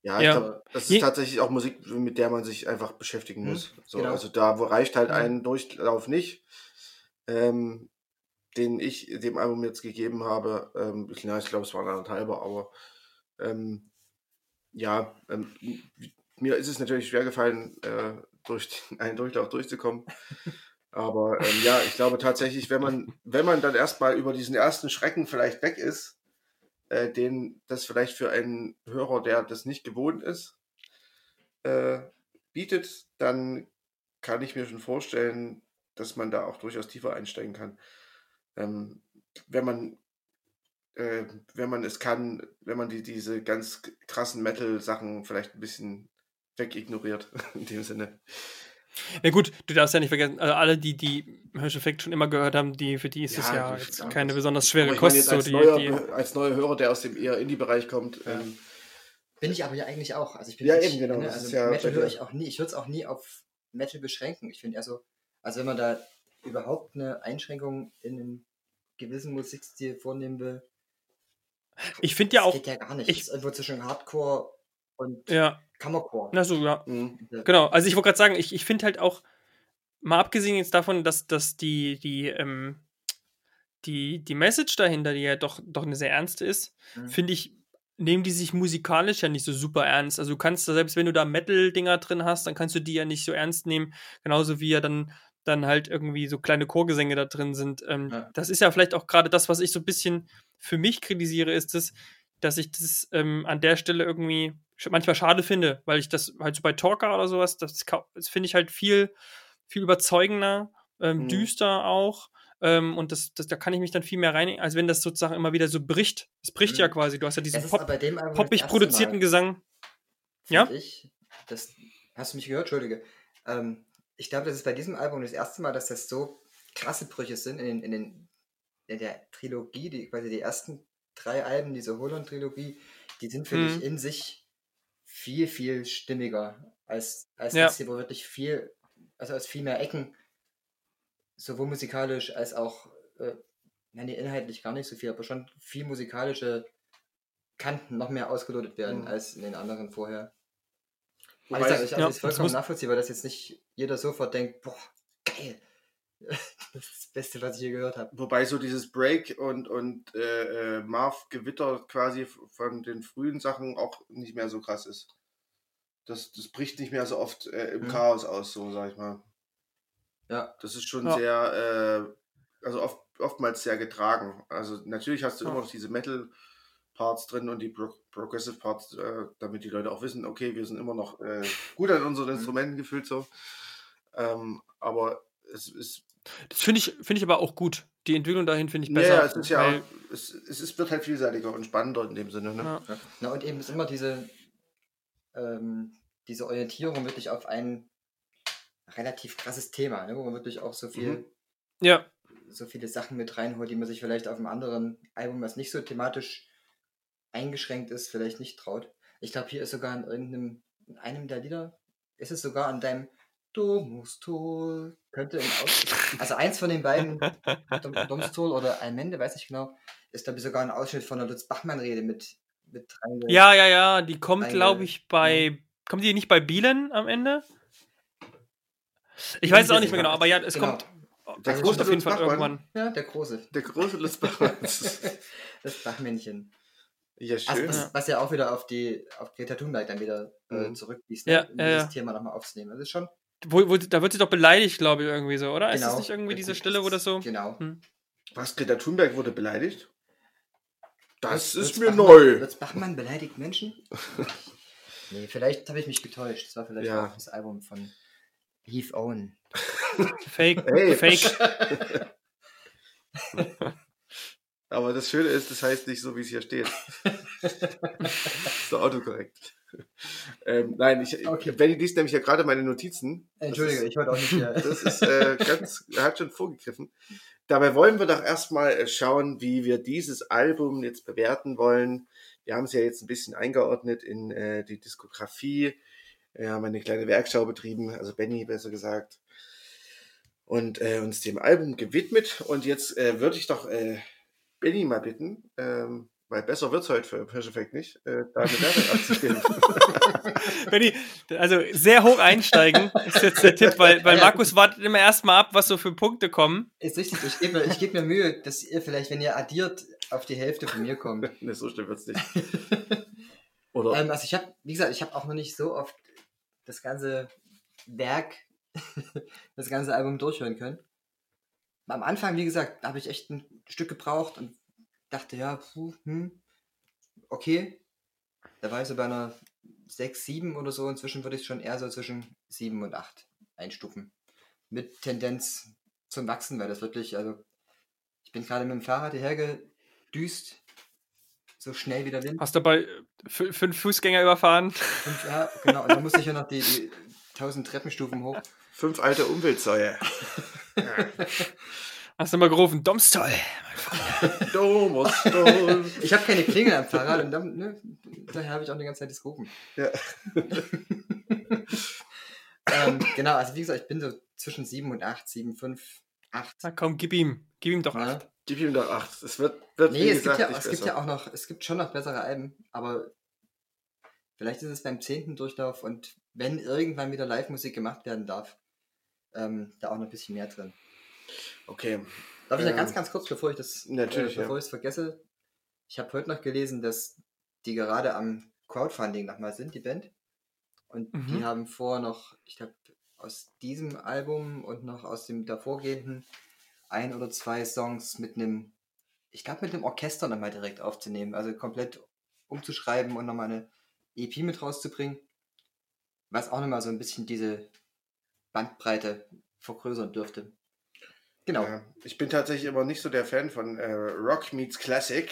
Ja, Ja. glaube, das ist Je- tatsächlich auch Musik, mit der man sich einfach beschäftigen Hm, muss. So, genau. Also da wo reicht halt Mhm. ein Durchlauf nicht, ähm, den ich dem Album jetzt gegeben habe. Ähm, ich, glaube, es war ein anderthalber, aber ähm, ja, ähm, mir ist es natürlich schwer gefallen, äh, durch den- einen Durchlauf durchzukommen. Aber ähm, ja, ich glaube tatsächlich, wenn man, wenn man dann erstmal über diesen ersten Schrecken vielleicht weg ist, äh, den das vielleicht für einen Hörer, der das nicht gewohnt ist, äh, bietet, dann kann ich mir schon vorstellen, dass man da auch durchaus tiefer einsteigen kann. Ähm, wenn man äh, wenn man es kann, wenn man die, diese ganz krassen Metal-Sachen vielleicht ein bisschen wegignoriert, in dem Sinne. Na gut, du darfst ja nicht vergessen, also alle, die die Hirsch-Effekt schon immer gehört haben, die, für die ist es Ja, ja das- jetzt ja, keine das- besonders schwere Kost. jetzt So als, die, neuer, die, als neuer Hörer, der aus dem eher Indie-Bereich kommt, Ja. ähm, Bin ich aber ja eigentlich auch. Also ich bin Ja, nicht, eben, genau, Ne, also ja Metal höre ich auch nie. Ich würde es auch nie auf Metal beschränken. Ich finde eher so, also wenn man da überhaupt eine Einschränkung in einem gewissen Musikstil vornehmen will, ich finde ja das auch, geht ja gar nicht. ich- das ist irgendwo zwischen Hardcore und ja, Kammercore. na so, ja. mh, Genau, also ich wollte gerade sagen, ich, ich finde halt auch, mal abgesehen jetzt davon, dass, dass die, die, ähm, die, die Message dahinter, die ja doch, doch eine sehr ernste ist, Mhm. finde ich, nehmen die sich musikalisch ja nicht so super ernst. Also du kannst, da- selbst wenn du da Metal-Dinger drin hast, dann kannst du die ja nicht so ernst nehmen, genauso wie ja dann, dann halt irgendwie so kleine Chorgesänge da drin sind. Ähm, Ja. Das ist ja vielleicht auch gerade das, was ich so ein bisschen für mich kritisiere, ist das, dass ich das ähm, an der Stelle irgendwie manchmal schade finde, weil ich das halt so bei Talker oder sowas, das, das finde ich halt viel, viel überzeugender, ähm, Mhm. düster auch. Ähm, und das, das, da kann ich mich dann viel mehr rein, als wenn das sozusagen immer wieder so bricht. Es bricht Mhm. ja quasi. Du hast ja diesen Pop, poppig produzierten Mal, Gesang. Ja? Ich, das, hast du mich gehört? Entschuldige. Ähm, ich glaube, das ist bei diesem Album das erste Mal, dass das so krasse Brüche sind in, den, in, den, in der Trilogie, die quasi die ersten drei Alben, diese Holland-Trilogie, die sind für Mhm. mich in sich viel, viel stimmiger als, als Ja. das hier, wo wirklich viel, also aus viel mehr Ecken, sowohl musikalisch als auch, äh, nein, nee, inhaltlich gar nicht so viel, aber schon viel musikalische Kanten noch mehr ausgelotet werden Mhm. als in den anderen vorher. Aber ich sage, ich ja, also das vollkommen muss- nachvollziehbar, dass jetzt nicht jeder sofort denkt, boah, geil. Beste, was ich je gehört habe. Wobei so dieses Break und, und äh, äh, Marv-Gewitter quasi f- von den frühen Sachen auch nicht mehr so krass ist. Das, das bricht nicht mehr so oft äh, im Mhm. Chaos aus, so sag ich mal. Ja. Das ist schon Ja. sehr, äh, also oft, oftmals sehr getragen. Also natürlich hast du Ja. immer noch diese Metal-Parts drin und die Pro Progressive Parts, äh, damit die Leute auch wissen, okay, wir sind immer noch äh, gut an unseren Mhm. Instrumenten gefühlt so. Ähm, aber es ist Das finde ich, finde ich aber auch gut. Die Entwicklung dahin finde ich besser. ja, es ist ja, weil- es, es wird halt vielseitiger und spannender in dem Sinne. Ne? Ja. Ja. Na, und eben ist immer diese, ähm, diese Orientierung wirklich auf ein relativ krasses Thema, ne, wo man wirklich auch so viel, Mhm. ja. so viele Sachen mit reinholt, die man sich vielleicht auf einem anderen Album, was nicht so thematisch eingeschränkt ist, vielleicht nicht traut. Ich glaube, hier ist sogar in irgendeinem, in einem der Lieder, ist es sogar an deinem Domustol, könnte im Aus also eins von den beiden, Dom Domstol oder Almende, weiß ich genau, ist glaube ich sogar ein Ausschnitt von der Lutz Bachmann-Rede mit, mit reinge- ja, ja, ja, die kommt, glaube ich, bei. Kommt die nicht bei Bielen am Ende? Ich weiß es auch nicht mehr genau, aber ja, es Genau. kommt. Der große auf jeden Fall Bachmann. irgendwann. Ja, der große. Der große Lutz Bachmanns. das Bachmännchen. ja, Also, schön. was, was ja auch wieder auf die auf Greta Thunberg dann wieder äh, Mhm. zurückwies, Ja, ne? um ja, dieses ja. Thema nochmal aufzunehmen. Das ist schon. Wo, wo, da wird sie doch beleidigt, glaube ich, irgendwie so, oder? ist genau, das nicht irgendwie diese Stelle, wo das so. Genau. Hm. Was, Greta Thunberg wurde beleidigt? Das Lutz- ist Lutz mir Bachmann- neu. Lutz Bachmann beleidigt Menschen? nee, vielleicht habe ich mich getäuscht. Das war vielleicht Ja. auch das Album von Heath Owen. Fake. Hey. Fake. Aber das Schöne ist, das heißt nicht so, wie es hier steht. so autokorrekt. Ähm, nein, ich, Okay. Benny liest nämlich ja gerade meine Notizen. Entschuldige, ist- ich wollte auch nicht hier. Das ist äh, ganz, er hat schon vorgegriffen. Dabei wollen wir doch erstmal äh, schauen, wie wir dieses Album jetzt bewerten wollen. Wir haben es ja jetzt ein bisschen eingeordnet in äh, die Diskografie. Wir haben eine kleine Werkschau betrieben, also Benny besser gesagt. Und äh, uns dem Album gewidmet. Und jetzt äh, würde ich doch äh, Benny mal bitten, ähm, weil besser wird's heute für Hirsch Effect nicht, äh, da eine Wertung abzugeben. Benni, also sehr hoch einsteigen ist jetzt der Tipp, weil, weil Ja. Markus wartet immer erstmal ab, was so für Punkte kommen. Ist richtig, ich gebe mir, ich geb mir Mühe, dass ihr vielleicht, wenn ihr addiert, auf die Hälfte von mir kommt. ne, so schlimm wird's nicht. Oder? Ähm, also ich habe, wie gesagt, ich habe auch noch nicht so oft das ganze Werk, das ganze Album durchhören können. Am Anfang, wie gesagt, habe ich echt ein Stück gebraucht und dachte, ja, puh, hm, okay. Da war ich so bei einer 6, 7 oder so. Inzwischen würde ich es schon eher so zwischen 7 und 8 einstufen. Mit Tendenz zum Wachsen, weil das wirklich, also ich bin gerade mit dem Fahrrad hierher gedüst, so schnell wie der Wind. Hast dabei fü- fünf Fußgänger überfahren? Fünf, ja, genau. Und dann musste ich ja noch die, die 1000 Treppenstufen hoch. Fünf alte Umweltsäue. Hast du mal gerufen, Domstol. Domus, Dom. Ich habe keine Klingel am Fahrrad und dann, ne, daher habe ich auch die ganze Zeit das gerufen. Ja. ähm, genau, also wie gesagt, ich bin so zwischen 7 und 8, 7, 5, 8. Na komm, gib ihm. Gib ihm doch Ja. acht. Gib ihm doch acht. Es wird, wird Nee, wie es, gesagt, gibt ja, nicht es gibt ja auch noch, es gibt schon noch bessere Alben, aber vielleicht ist es beim zehnten Durchlauf und wenn irgendwann wieder Live-Musik gemacht werden darf, ähm, da auch noch ein bisschen mehr drin. Okay. Darf ich ja Ähm, ganz, ganz kurz, bevor ich das, natürlich, äh, bevor ja. ich es vergesse, ich habe heute noch gelesen, dass die gerade am Crowdfunding nochmal sind, die Band. Und Mhm. die haben vor noch, ich glaube, aus diesem Album und noch aus dem davorgehenden ein oder zwei Songs mit einem, ich glaube, mit einem Orchester nochmal direkt aufzunehmen. Also komplett umzuschreiben und nochmal eine EP mit rauszubringen. Was auch nochmal so ein bisschen diese Bandbreite vergrößern dürfte. Genau. Ja, ich bin tatsächlich immer nicht so der Fan von äh, Rock meets Classic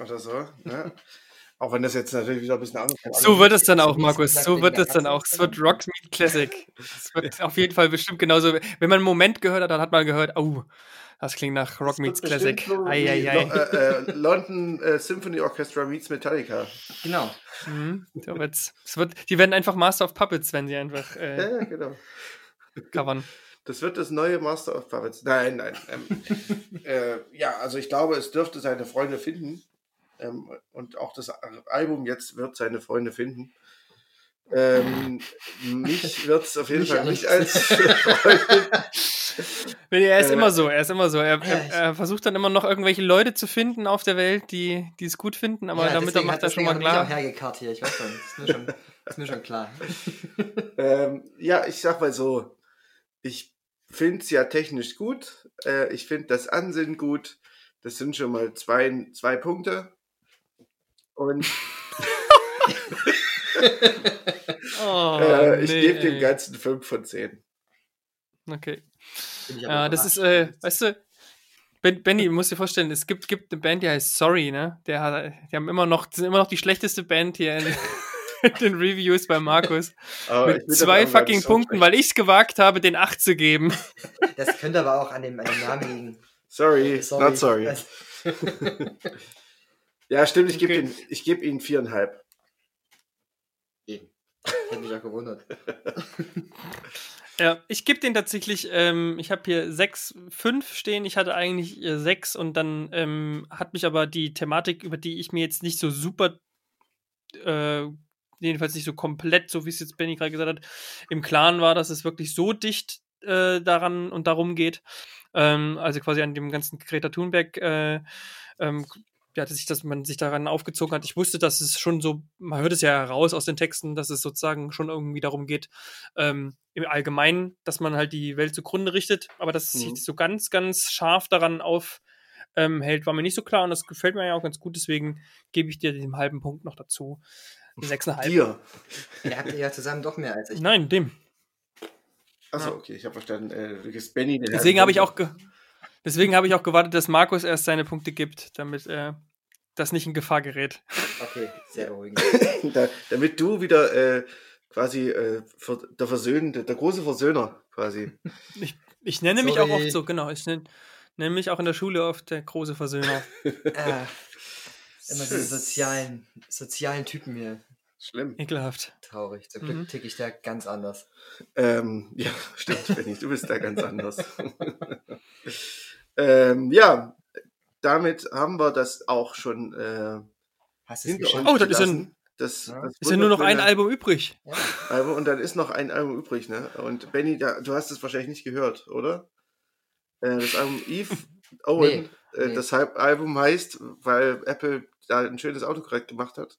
oder so. Ne? Auch wenn das jetzt natürlich wieder ein bisschen anders ist. So wird es dann auch, Markus. So wird es dann auch. Es wird. Rock Meat Classic. Es wird auf jeden Fall bestimmt genauso. Wenn man einen Moment gehört hat, dann hat man gehört, oh, das klingt nach Rock Meets Classic. so wie Eieiei. Lo- äh, äh, London äh, Symphony Orchestra meets Metallica. Genau. Mhm, so wird's. Es wird, die werden einfach Master of Puppets, wenn sie einfach Ja, äh, ja, genau. covern. Das wird das neue Master of Puppets. Nein, nein. Ähm, äh, ja, also ich glaube, es dürfte seine Freunde finden. Ähm, und auch das Album jetzt wird seine Freunde finden. Ähm, mich wird es auf jeden Mich Fall nicht als Freunde. Nee, Er ist Äh, immer so, er ist immer so. Er, er, ich- er versucht dann immer noch irgendwelche Leute zu finden auf der Welt, die, die es gut finden, aber ja, damit deswegen macht hat- er schon mal er klar. auch hergekarrt hier, ich weiß schon. Ist mir schon, ist mir schon klar. Ähm, ja, ich sag mal so, ich finde es ja technisch gut. Äh, ich finde das Ansinnen gut. Das sind schon mal zwei, zwei Punkte. Und Oh, äh, ich nee, gebe dem. Ganzen 5 von 10. Okay. Ja, das ist, äh, weißt du, ben, Benny, du musst dir vorstellen, es gibt, gibt eine Band, die heißt Sorry, ne? Der hat, die haben immer noch, sind immer noch die schlechteste Band hier in, in den Reviews bei Markus. Mit zwei fucking Punkten, weil ich es gewagt habe, den 8 zu geben. Das könnte aber auch an dem, an dem Namen liegen. Sorry, not sorry. Also, Ja, stimmt, ich gebe Okay. ihn, ich gebe ihn viereinhalb. Eben. Hätte mich auch gewundert. Ja, ich gebe den tatsächlich, ähm, ich habe hier 6, 5 stehen, ich hatte eigentlich äh, 6 und dann ähm, hat mich aber die Thematik, über die ich mir jetzt nicht so super, äh, jedenfalls nicht so komplett, so wie es jetzt Benny gerade gesagt hat, im Klaren war, dass es wirklich so dicht äh, daran und darum geht. Ähm, also quasi an dem ganzen Greta Thunberg, äh, ähm, ja, dass, ich, dass man sich daran aufgezogen hat. Ich wusste, dass es schon so, man hört es ja heraus aus den Texten, dass es sozusagen schon irgendwie darum geht, ähm, im Allgemeinen, dass man halt die Welt zugrunde richtet, aber dass es Mhm. sich so ganz, ganz scharf daran aufhält, ähm, war mir nicht so klar und das gefällt mir ja auch ganz gut, deswegen gebe ich dir den halben Punkt noch dazu. Sechseinhalb. Dir. Ihr habt ja zusammen doch mehr als ich. Nein, dem. Achso, okay, ich habe verstanden. Äh, Benny Deswegen habe ich auch ge deswegen habe ich auch gewartet, dass Markus erst seine Punkte gibt, damit äh, das nicht in Gefahr gerät. Okay, sehr beruhigend. da, damit du wieder äh, quasi äh, der Versöhnende, der große Versöhner quasi. Ich, ich nenne mich auch Sorry. oft so, genau. Ich nenne, nenne mich auch in der Schule oft der große Versöhner. Ah, immer diese sozialen, sozialen Typen hier. Schlimm. Ekelhaft. Traurig. Zum Glück Mhm. ticke ich da ganz anders. Ähm, ja, stimmt, Benny, du bist da ganz anders. ähm, ja, damit haben wir das auch schon äh, Hast du es geschafft? Oh, das ist ja gelassen. Das, Ja. das Ist ja nur noch ein Album übrig. Ja. Album und dann ist noch ein Album übrig, ne? Und Benny, da, du hast es wahrscheinlich nicht gehört, oder? Äh, das Album Eve Owen. Nee, äh, nee. Das Album heißt, weil Apple da ein schönes Autokorrekt gemacht hat.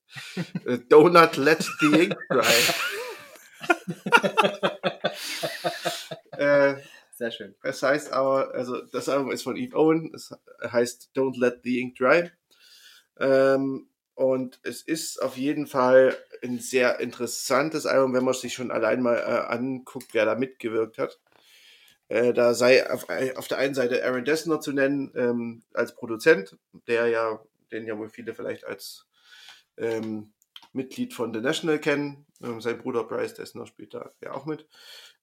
äh, Do not let the ink dry. äh, Sehr schön. es heißt aber, also das Album ist von Eve Owen, es heißt Don't Let the Ink Dry. Ähm, und es ist auf jeden Fall ein sehr interessantes Album, wenn man sich schon allein mal äh, anguckt, wer da mitgewirkt hat. Äh, da sei auf, auf der einen Seite Aaron Dessner zu nennen ähm, als Produzent, der ja, den ja wohl viele vielleicht als ähm, Mitglied von The National kennen. Ähm, sein Bruder Bryce Dessner spielt da ja auch mit.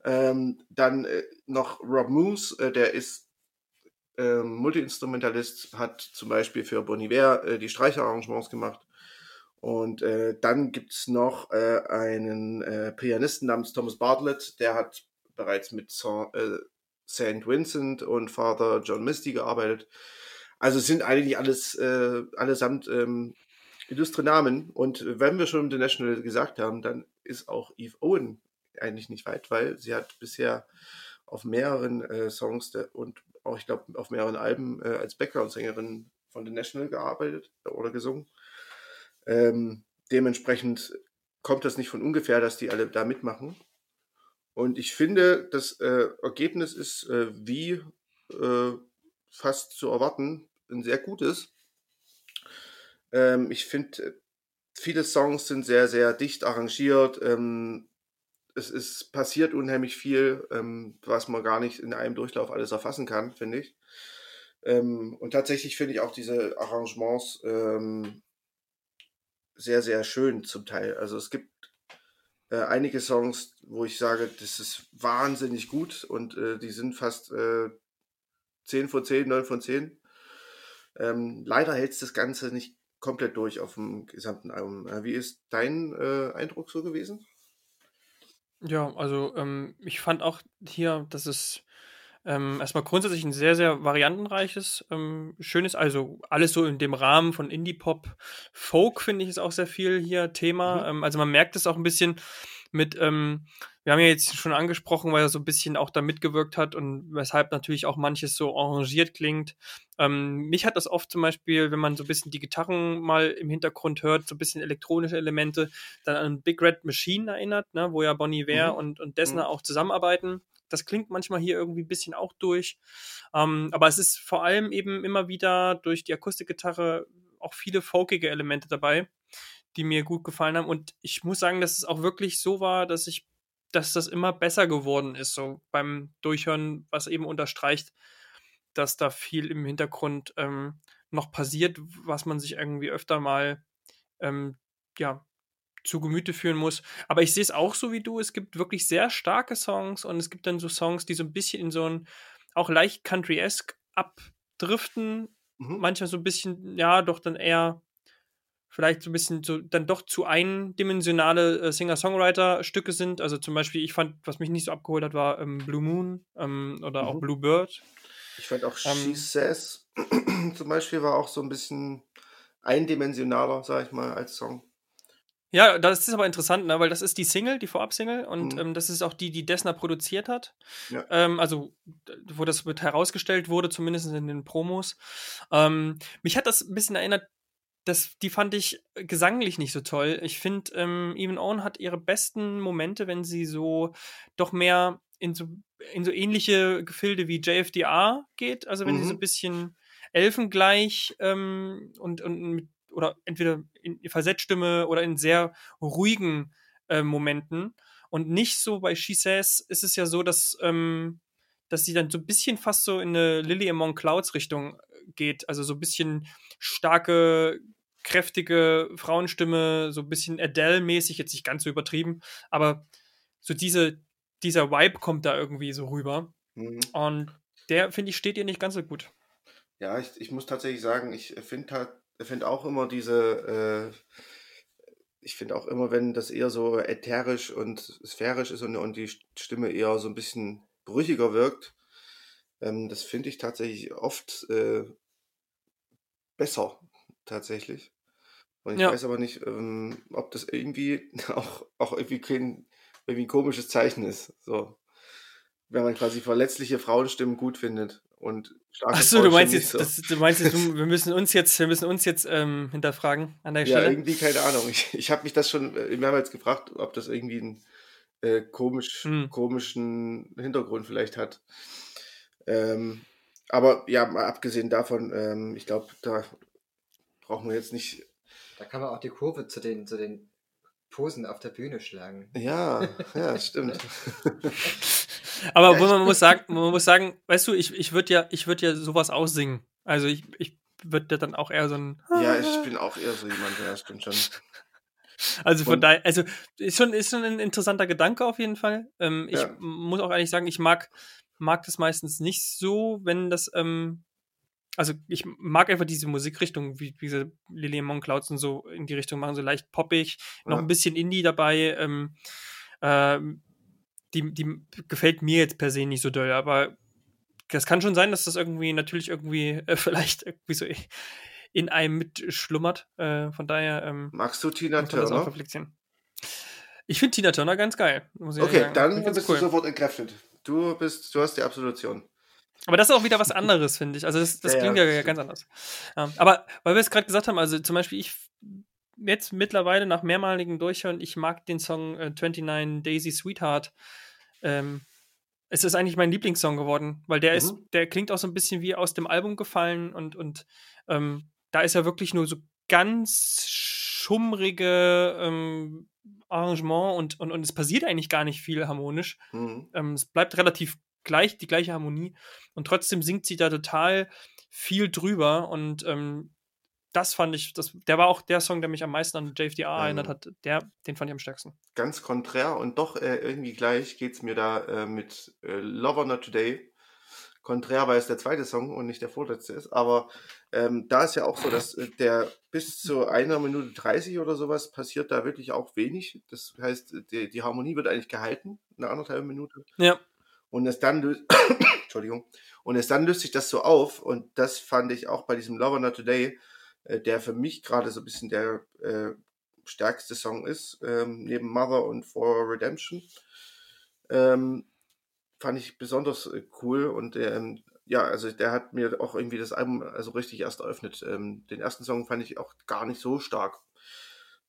Ähm, dann äh, noch Rob Moose, äh, der ist ähm, Multiinstrumentalist, hat zum Beispiel für Bon Iver äh, die Streicherarrangements gemacht. Und äh, dann gibt's noch äh, einen äh, Pianisten namens Thomas Bartlett, der hat bereits mit äh, St. Vincent und Father John Misty gearbeitet. Also es sind eigentlich alles äh, allesamt ähm, illustre Namen. Und wenn wir schon The National gesagt haben, dann ist auch Eve Owen eigentlich nicht weit, weil sie hat bisher auf mehreren äh, Songs der, und auch, ich glaube, auf mehreren Alben äh, als Background-Sängerin von The National gearbeitet oder gesungen. Ähm, dementsprechend kommt das nicht von ungefähr, dass die alle da mitmachen. Und ich finde, das äh, Ergebnis ist äh, wie äh, fast zu erwarten ein sehr gutes. Ähm, ich finde, viele Songs sind sehr, sehr dicht arrangiert. Ähm, es ist passiert unheimlich viel, ähm, was man gar nicht in einem Durchlauf alles erfassen kann, finde ich. Ähm, und tatsächlich finde ich auch diese Arrangements ähm, sehr, sehr schön zum Teil. Also es gibt äh, einige Songs, wo ich sage, das ist wahnsinnig gut und äh, die sind fast äh, 10 von 10, 9 von 10. Ähm, leider hält das Ganze nicht komplett durch auf dem gesamten Album. Äh, wie ist dein äh, Eindruck so gewesen? Ja, also ähm, ich fand auch hier, dass es ähm, erstmal grundsätzlich ein sehr, sehr variantenreiches, ähm, schönes, also alles so in dem Rahmen von Indie-Pop. Folk finde ich ist auch sehr viel hier Thema. Mhm. Ähm, also man merkt es auch ein bisschen mit, ähm, wir haben ja jetzt schon angesprochen, weil er so ein bisschen auch da mitgewirkt hat und weshalb natürlich auch manches so arrangiert klingt. Ähm, mich hat das oft zum Beispiel, wenn man so ein bisschen die Gitarren mal im Hintergrund hört, so ein bisschen elektronische Elemente, dann an Big Red Machine erinnert, ne, wo ja Bonnie Ware mhm. und, und Dessner mhm. auch zusammenarbeiten. Das klingt manchmal hier irgendwie ein bisschen auch durch. Ähm, aber es ist vor allem eben immer wieder durch die Akustikgitarre auch viele folkige Elemente dabei, die mir gut gefallen haben. Und ich muss sagen, dass es auch wirklich so war, dass ich, dass das immer besser geworden ist, so beim Durchhören, was eben unterstreicht, dass da viel im Hintergrund ähm, noch passiert, was man sich irgendwie öfter mal ähm, ja, zu Gemüte führen muss. Aber ich sehe es auch so wie du. Es gibt wirklich sehr starke Songs und es gibt dann so Songs, die so ein bisschen in so ein auch leicht country-esque abdriften. Mhm. Manchmal so ein bisschen, ja, doch dann eher vielleicht so ein bisschen so dann doch zu eindimensionale äh, Singer-Songwriter-Stücke sind. Also zum Beispiel, ich fand, was mich nicht so abgeholt hat, war ähm, Blue Moon ähm, oder mhm. auch Blue Bird. Ich fand auch ähm, She Says zum Beispiel war auch so ein bisschen eindimensionaler, sag ich mal, als Song. Ja, das ist aber interessant, ne? weil das ist die Single, die Vorab-Single und mhm. ähm, das ist auch die, die Dessner produziert hat. Ja. Ähm, also, wo das mit herausgestellt wurde, zumindest in den Promos. Ähm, mich hat das ein bisschen erinnert, das, die fand ich gesanglich nicht so toll. Ich finde, ähm, Even Owen hat ihre besten Momente, wenn sie so doch mehr in so, in so ähnliche Gefilde wie JFDR geht. Also wenn mhm. sie so ein bisschen elfengleich ähm, und, und mit oder entweder in Versetzstimme oder in sehr ruhigen äh, Momenten. Und nicht so bei She Says ist es ja so, dass, ähm, dass sie dann so ein bisschen fast so in eine Lily Among Clouds Richtung äh, geht. Also so ein bisschen starke, kräftige Frauenstimme, so ein bisschen Adele-mäßig, jetzt nicht ganz so übertrieben, aber so diese, dieser Vibe kommt da irgendwie so rüber. Mhm. Und der, finde ich, steht ihr nicht ganz so gut. Ja, ich, ich muss tatsächlich sagen, ich finde halt finde auch immer diese, äh, ich finde auch immer, wenn das eher so ätherisch und sphärisch ist und, und die Stimme eher so ein bisschen brüchiger wirkt, ähm, das finde ich tatsächlich oft äh, besser, tatsächlich. Und ich ja. weiß aber nicht, ähm, ob das irgendwie auch, auch irgendwie kein irgendwie ein komisches Zeichen ist. So. Wenn man quasi verletzliche Frauenstimmen gut findet und starke Achso, du meinst jetzt, so. das, du meinst jetzt, wir müssen uns jetzt, wir müssen uns jetzt ähm, hinterfragen an der Stelle. Ja, irgendwie keine Ahnung. Ich, ich habe mich das schon äh, mehrmals gefragt, ob das irgendwie einen äh, komisch, hm. komischen Hintergrund vielleicht hat. Ähm, aber ja, mal abgesehen davon, ähm, ich glaube, da brauchen wir jetzt nicht. Da kann man auch die Kurve zu den, zu den Posen auf der Bühne schlagen. Ja, ja, stimmt. Aber ja, man muss sagen, man muss sagen, weißt du, ich, ich würde ja, ich würde ja sowas aussingen. Also ich, ich würde dann auch eher so ein. Ja, ich bin auch eher so jemand, ja, stimmt schon. Also von daher, also ist schon, ist schon ein interessanter Gedanke auf jeden Fall. Ähm, ich ja. muss auch ehrlich sagen, ich mag, mag das meistens nicht so, wenn das, ähm, also ich mag einfach diese Musikrichtung, wie diese Lilian Monclouds und so in die Richtung machen, so leicht poppig, noch ja. ein bisschen Indie dabei. Ähm, ähm, die, die gefällt mir jetzt per se nicht so doll, aber das kann schon sein, dass das irgendwie natürlich irgendwie äh, vielleicht irgendwie so in einem mitschlummert. Äh, von daher. Ähm, Magst du Tina Turner? Ich finde Tina Turner ganz geil. okay, dann bist cool. du sofort entkräftet. Du bist, du hast die Absolution. Aber das ist auch wieder was anderes, finde ich. Also das, das ja, klingt ja, ja ganz anders. Ja, aber weil wir es gerade gesagt haben, also zum Beispiel ich jetzt mittlerweile nach mehrmaligen Durchhören, ich mag den Song äh, 29 Daisy Sweetheart. Ähm, es ist eigentlich mein Lieblingssong geworden, weil der mhm. ist, der klingt auch so ein bisschen wie aus dem Album gefallen und, und ähm, da ist ja wirklich nur so ganz schummrige ähm, Arrangement und, und, und es passiert eigentlich gar nicht viel harmonisch. Mhm. Ähm, es bleibt relativ gleich, die gleiche Harmonie und trotzdem singt sie da total viel drüber und ähm, das fand ich, das, der war auch der Song, der mich am meisten an JFDR Ähm. erinnert hat. Der, den fand ich am stärksten. Ganz konträr und doch äh, irgendwie gleich geht's mir da äh, mit äh, Lover Not Today. Konträr, weil es der zweite Song und nicht der vorletzte ist. Aber ähm, da ist ja auch so, dass äh, der bis zu einer Minute 30 oder sowas passiert da wirklich auch wenig. Das heißt, die, die Harmonie wird eigentlich gehalten, eine anderthalb Minute. Ja. Und es dann löst, Entschuldigung, und es dann löst sich das so auf und das fand ich auch bei diesem Lover Not Today, äh, der für mich gerade so ein bisschen der äh, stärkste Song ist, ähm, neben Mother und For Redemption. Ähm, fand ich besonders äh, cool und ähm, ja, also der hat mir auch irgendwie das Album also richtig erst eröffnet. Ähm, den ersten Song fand ich auch gar nicht so stark,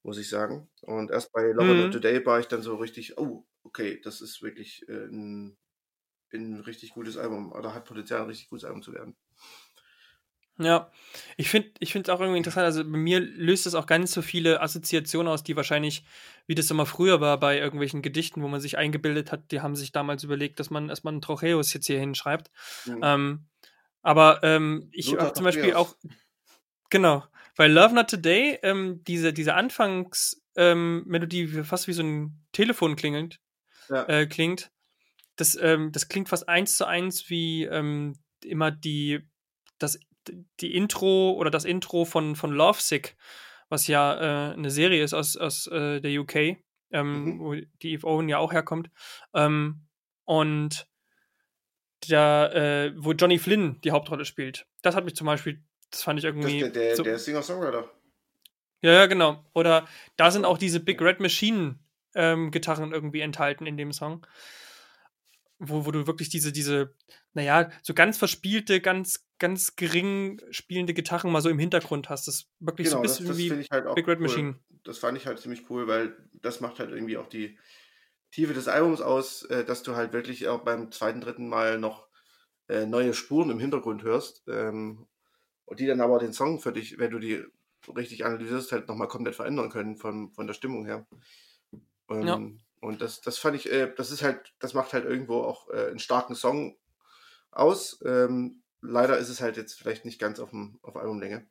muss ich sagen. Und erst bei Lover Mhm. Today war ich dann so richtig, oh, okay, das ist wirklich äh, ein, ein richtig gutes Album oder hat Potenzial, ein richtig gutes Album zu werden. Ja, ich finde ich finde es auch irgendwie interessant. Also bei mir löst es auch ganz so viele Assoziationen aus, die wahrscheinlich, wie das immer früher war, bei irgendwelchen Gedichten, wo man sich eingebildet hat, die haben sich damals überlegt, dass man erstmal einen Trocheus jetzt hier hinschreibt. Mhm. Ähm, aber ähm, ich habe zum Beispiel auch, genau, bei Love Not Today, ähm, diese, diese Anfangsmelodie, ähm, fast wie so ein Telefon klingelt, Ja. äh, klingt, das, ähm, das klingt fast eins zu eins wie ähm, immer die, das, die Intro oder das Intro von, von Lovesick, was ja äh, eine Serie ist aus, aus äh, der UK, ähm, Mhm. wo die Eve Owen ja auch herkommt. Ähm, und da, äh, wo Johnny Flynn die Hauptrolle spielt. Das hat mich zum Beispiel, das fand ich Das irgendwie. ist der, der, so, der Singer-Songwriter. ja, ja, genau. Oder da sind auch diese Big Red Machine ähm, Gitarren irgendwie enthalten in dem Song. Wo, wo du wirklich diese, diese, naja, so ganz verspielte, ganz, ganz gering spielende Gitarren mal so im Hintergrund hast. Das ist wirklich so Genau, ein das, bisschen das wie finde ich halt auch Big Red cool. Machine. Das fand ich halt ziemlich cool, weil das macht halt irgendwie auch die Tiefe des Albums aus, äh, dass du halt wirklich auch beim zweiten, dritten Mal noch äh, neue Spuren im Hintergrund hörst ähm, und die dann aber den Song für dich, wenn du die richtig analysierst, halt nochmal komplett verändern können von, von der Stimmung her. Ähm, Ja. Und das, das fand ich, äh, das ist halt, das macht halt irgendwo auch äh, einen starken Song aus. Ähm, leider ist es halt jetzt vielleicht nicht ganz auf, dem, auf Albumlänge.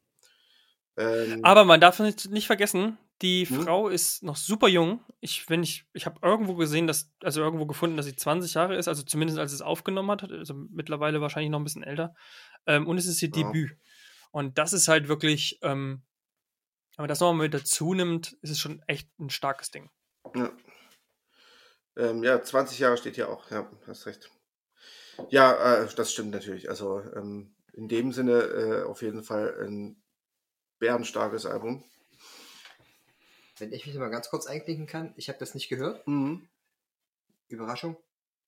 Ähm, Aber man darf nicht, nicht vergessen, die Hm? Frau ist noch super jung. Ich, wenn ich, ich habe irgendwo gesehen, dass, also irgendwo gefunden, dass sie 20 Jahre ist, also zumindest als es aufgenommen hat, also mittlerweile wahrscheinlich noch ein bisschen älter. Ähm, und es ist ihr Ja. Debüt. Und das ist halt wirklich, ähm, wenn man das nochmal mit dazu nimmt, ist es schon echt ein starkes Ding. Ja. Ähm, ja, 20 Jahre steht hier auch, ja, hast recht. Ja, äh, das stimmt natürlich. Also ähm, in dem Sinne äh, auf jeden Fall ein bärenstarkes Album. Wenn ich mich mal ganz kurz einklinken kann, ich habe das nicht gehört. Mhm. Überraschung.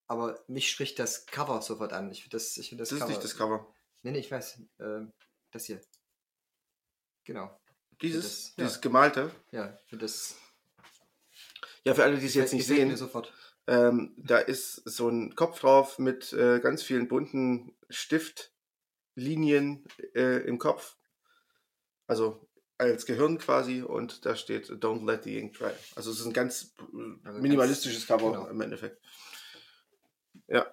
Aber mich spricht das Cover sofort an. Ich finde das, ich find das, Das ist Cover. nicht das Cover. Nee, nee, ich weiß. Ähm, das hier. Genau. Dieses, Das- ja. dieses gemalte. Ja, ich finde das. Ja, für alle, die es jetzt nicht sehen, ähm, da ist so ein Kopf drauf mit äh, ganz vielen bunten Stiftlinien äh, im Kopf. Also als Gehirn quasi und da steht Don't let the ink dry. Also es ist ein ganz Also minimalistisches Cover genau. im Endeffekt. Ja.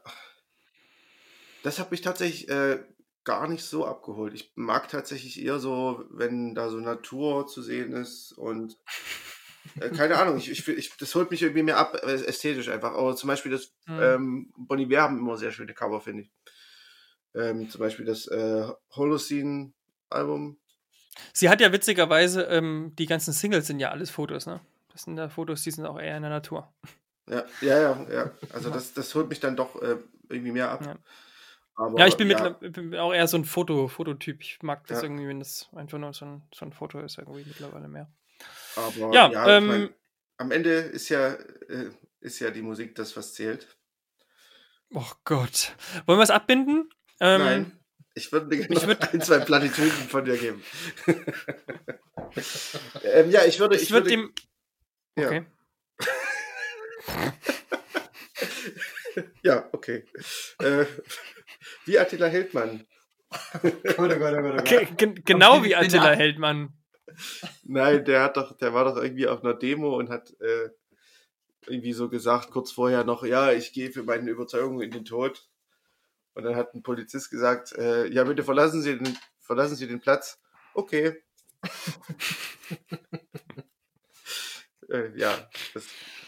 Das hat mich tatsächlich äh, gar nicht so abgeholt. Ich mag tatsächlich eher so, wenn da so Natur zu sehen ist und äh, keine Ahnung, ich, ich, ich, das holt mich irgendwie mehr ab, äh, ästhetisch einfach. Aber zum Beispiel das Mhm. ähm, Bon Iver haben immer sehr schöne Cover, finde ich. Ähm, zum Beispiel das äh, Holocene-Album. Sie hat ja witzigerweise, ähm, die ganzen Singles sind ja alles Fotos, ne? Das sind ja Fotos, die sind auch eher in der Natur. Ja, ja, ja, ja. Also das, das holt mich dann doch äh, irgendwie mehr ab. Ja. Aber, Ja, ich bin, ja, mittler- bin auch eher so ein Foto, Fototyp. Ich mag das Ja. irgendwie, wenn das einfach nur so ein, so ein Foto ist, irgendwie mittlerweile mehr. Aber Ja, ja, ich ähm, mein, am Ende ist ja, äh, ist ja die Musik das, was zählt. Oh Gott. Wollen wir es abbinden? Ähm, Nein, ich würde ich noch würd- ein, zwei Plattitüden von dir geben. ähm, ja, ich würde, Ich, ich würde würde, dem. ja. Okay. Ja, okay. Äh, wie Attila Hildmann. Gott, oh Gott, oh Gott, oh Gott. Gen genau wie Attila. Heldmann. Nein, der hat doch, der war doch irgendwie auf einer Demo und hat äh, irgendwie so gesagt, kurz vorher noch, ja, ich gehe für meine Überzeugung in den Tod. Und dann hat ein Polizist gesagt, äh, ja, bitte verlassen Sie den, verlassen Sie den Platz. Okay. äh, ja, das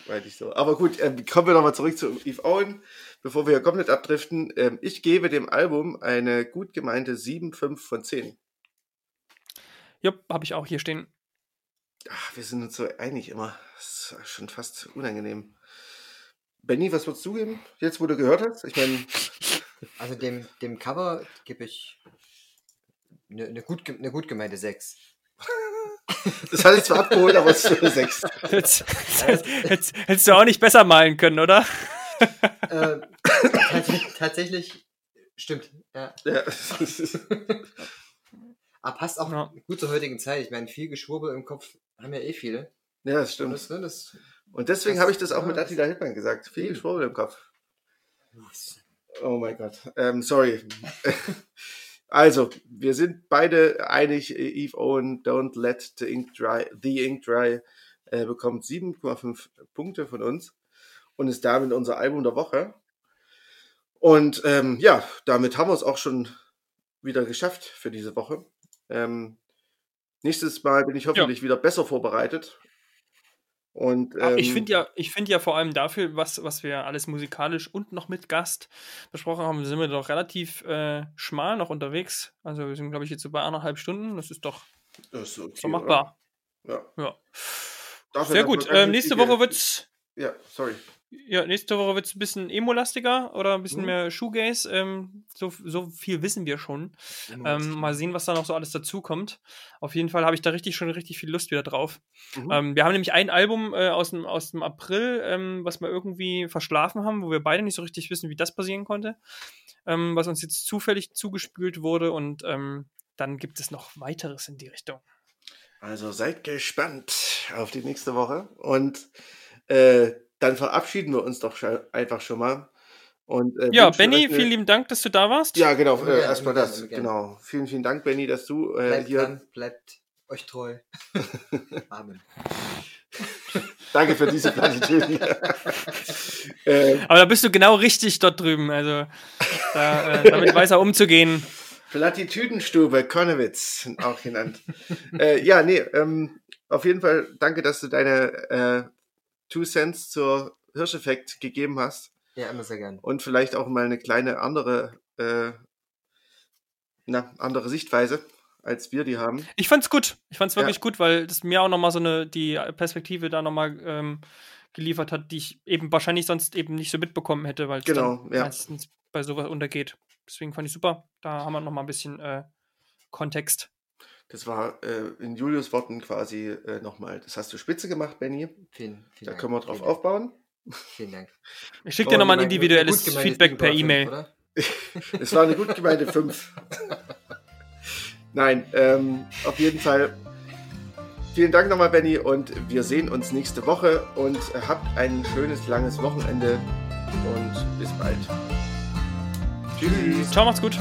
meinte ich so. Aber gut, ähm, kommen wir nochmal zurück zu Eve Owen, bevor wir hier komplett abdriften. Ähm, ich gebe dem Album eine gut gemeinte 7,5 von 10. Jupp, habe ich auch hier stehen. Ach, wir sind uns so einig immer. Das ist schon fast unangenehm. Benny, was würdest du geben, jetzt wo du gehört hast? Ich meine. Also dem, dem Cover gebe ich eine, eine, gut, eine gut gemeinte 6. Das hatte ich zwar abgeholt, aber es ist eine 6. Hättest, du auch nicht besser malen können, oder? äh, tatsächlich stimmt. Ja. ja. Aber passt auch ja. gut zur heutigen Zeit. Ich meine, viel Geschwurbel im Kopf haben ja eh viele. Ja, das stimmt. Und, das, ne, das, und deswegen habe ich das auch mit Attila Hildmann gesagt. Viel Geschwurbel im Kopf. Oh mein Gott. Ähm, sorry. also, wir sind beide einig. Eve Owen, Don't Let the Ink Dry, The Ink Dry, äh, bekommt 7,5 Punkte von uns und ist damit unser Album der Woche. Und ähm, ja, damit haben wir es auch schon wieder geschafft für diese Woche. Ähm, nächstes Mal bin ich hoffentlich ja. wieder besser vorbereitet. Und, ähm, ich finde ja, ich finde ja vor allem dafür, was, was wir alles musikalisch und noch mit Gast besprochen haben, sind wir doch relativ äh, schmal noch unterwegs. Also wir sind, glaube ich, jetzt so bei anderthalb Stunden. Das ist doch, das ist okay, so machbar. Oder? Ja. ja. Sehr gut. Ähm, nächste Woche wird's. Ja, sorry. Ja, nächste Woche wird es ein bisschen emo-lastiger oder ein bisschen mhm. mehr Shoegaze. Ähm, so, so viel wissen wir schon. Ähm, mal sehen, was da noch so alles dazukommt. Auf jeden Fall habe ich da richtig schon richtig viel Lust wieder drauf. Mhm. Ähm, wir haben nämlich ein Album äh, aus, dem, aus dem April, ähm, was wir irgendwie verschlafen haben, wo wir beide nicht so richtig wissen, wie das passieren konnte. Ähm, was uns jetzt zufällig zugespült wurde und ähm, dann gibt es noch weiteres in die Richtung. Also seid gespannt auf die nächste Woche und äh, dann verabschieden wir uns doch einfach schon mal. Und, äh, ja, Benny, eine... vielen lieben Dank, dass du da warst. Ja, genau, äh, erstmal das. Gerne. Genau. Vielen, vielen Dank, Benny, dass du äh, bleibt hier. Dran, bleibt euch treu. Amen. Danke für diese Plattitüden. äh, Aber da bist du genau richtig dort drüben. Also da, äh, damit weiß er umzugehen. Plattitüdenstube, Konnewitz, auch genannt. äh, ja, nee, ähm, auf jeden Fall danke, dass du deine äh, Two Cents zur Hirscheffekt gegeben hast. Ja, immer sehr gern. Und vielleicht auch mal eine kleine andere, äh, na, andere Sichtweise, als wir die haben. Ich fand's gut. Ich fand's wirklich ja. gut, weil das mir auch nochmal so eine, die Perspektive da nochmal ähm, geliefert hat, die ich eben wahrscheinlich sonst eben nicht so mitbekommen hätte, weil es genau, ja. meistens bei sowas untergeht. Deswegen fand ich super. Da haben wir nochmal ein bisschen äh, Kontext. Das war äh, in Julius Worten quasi äh, nochmal, das hast du spitze gemacht, Benny. Vielen, vielen da Dank. können wir drauf aufbauen. Vielen Dank. Ich schicke dir nochmal ein individuelles Feedback per E-Mail. Es war eine gut gemeinte 5. Nein, ähm, auf jeden Fall. Vielen Dank nochmal, Benny, und wir sehen uns nächste Woche und habt ein schönes, langes Wochenende und bis bald. Tschüss. Ciao, macht's gut.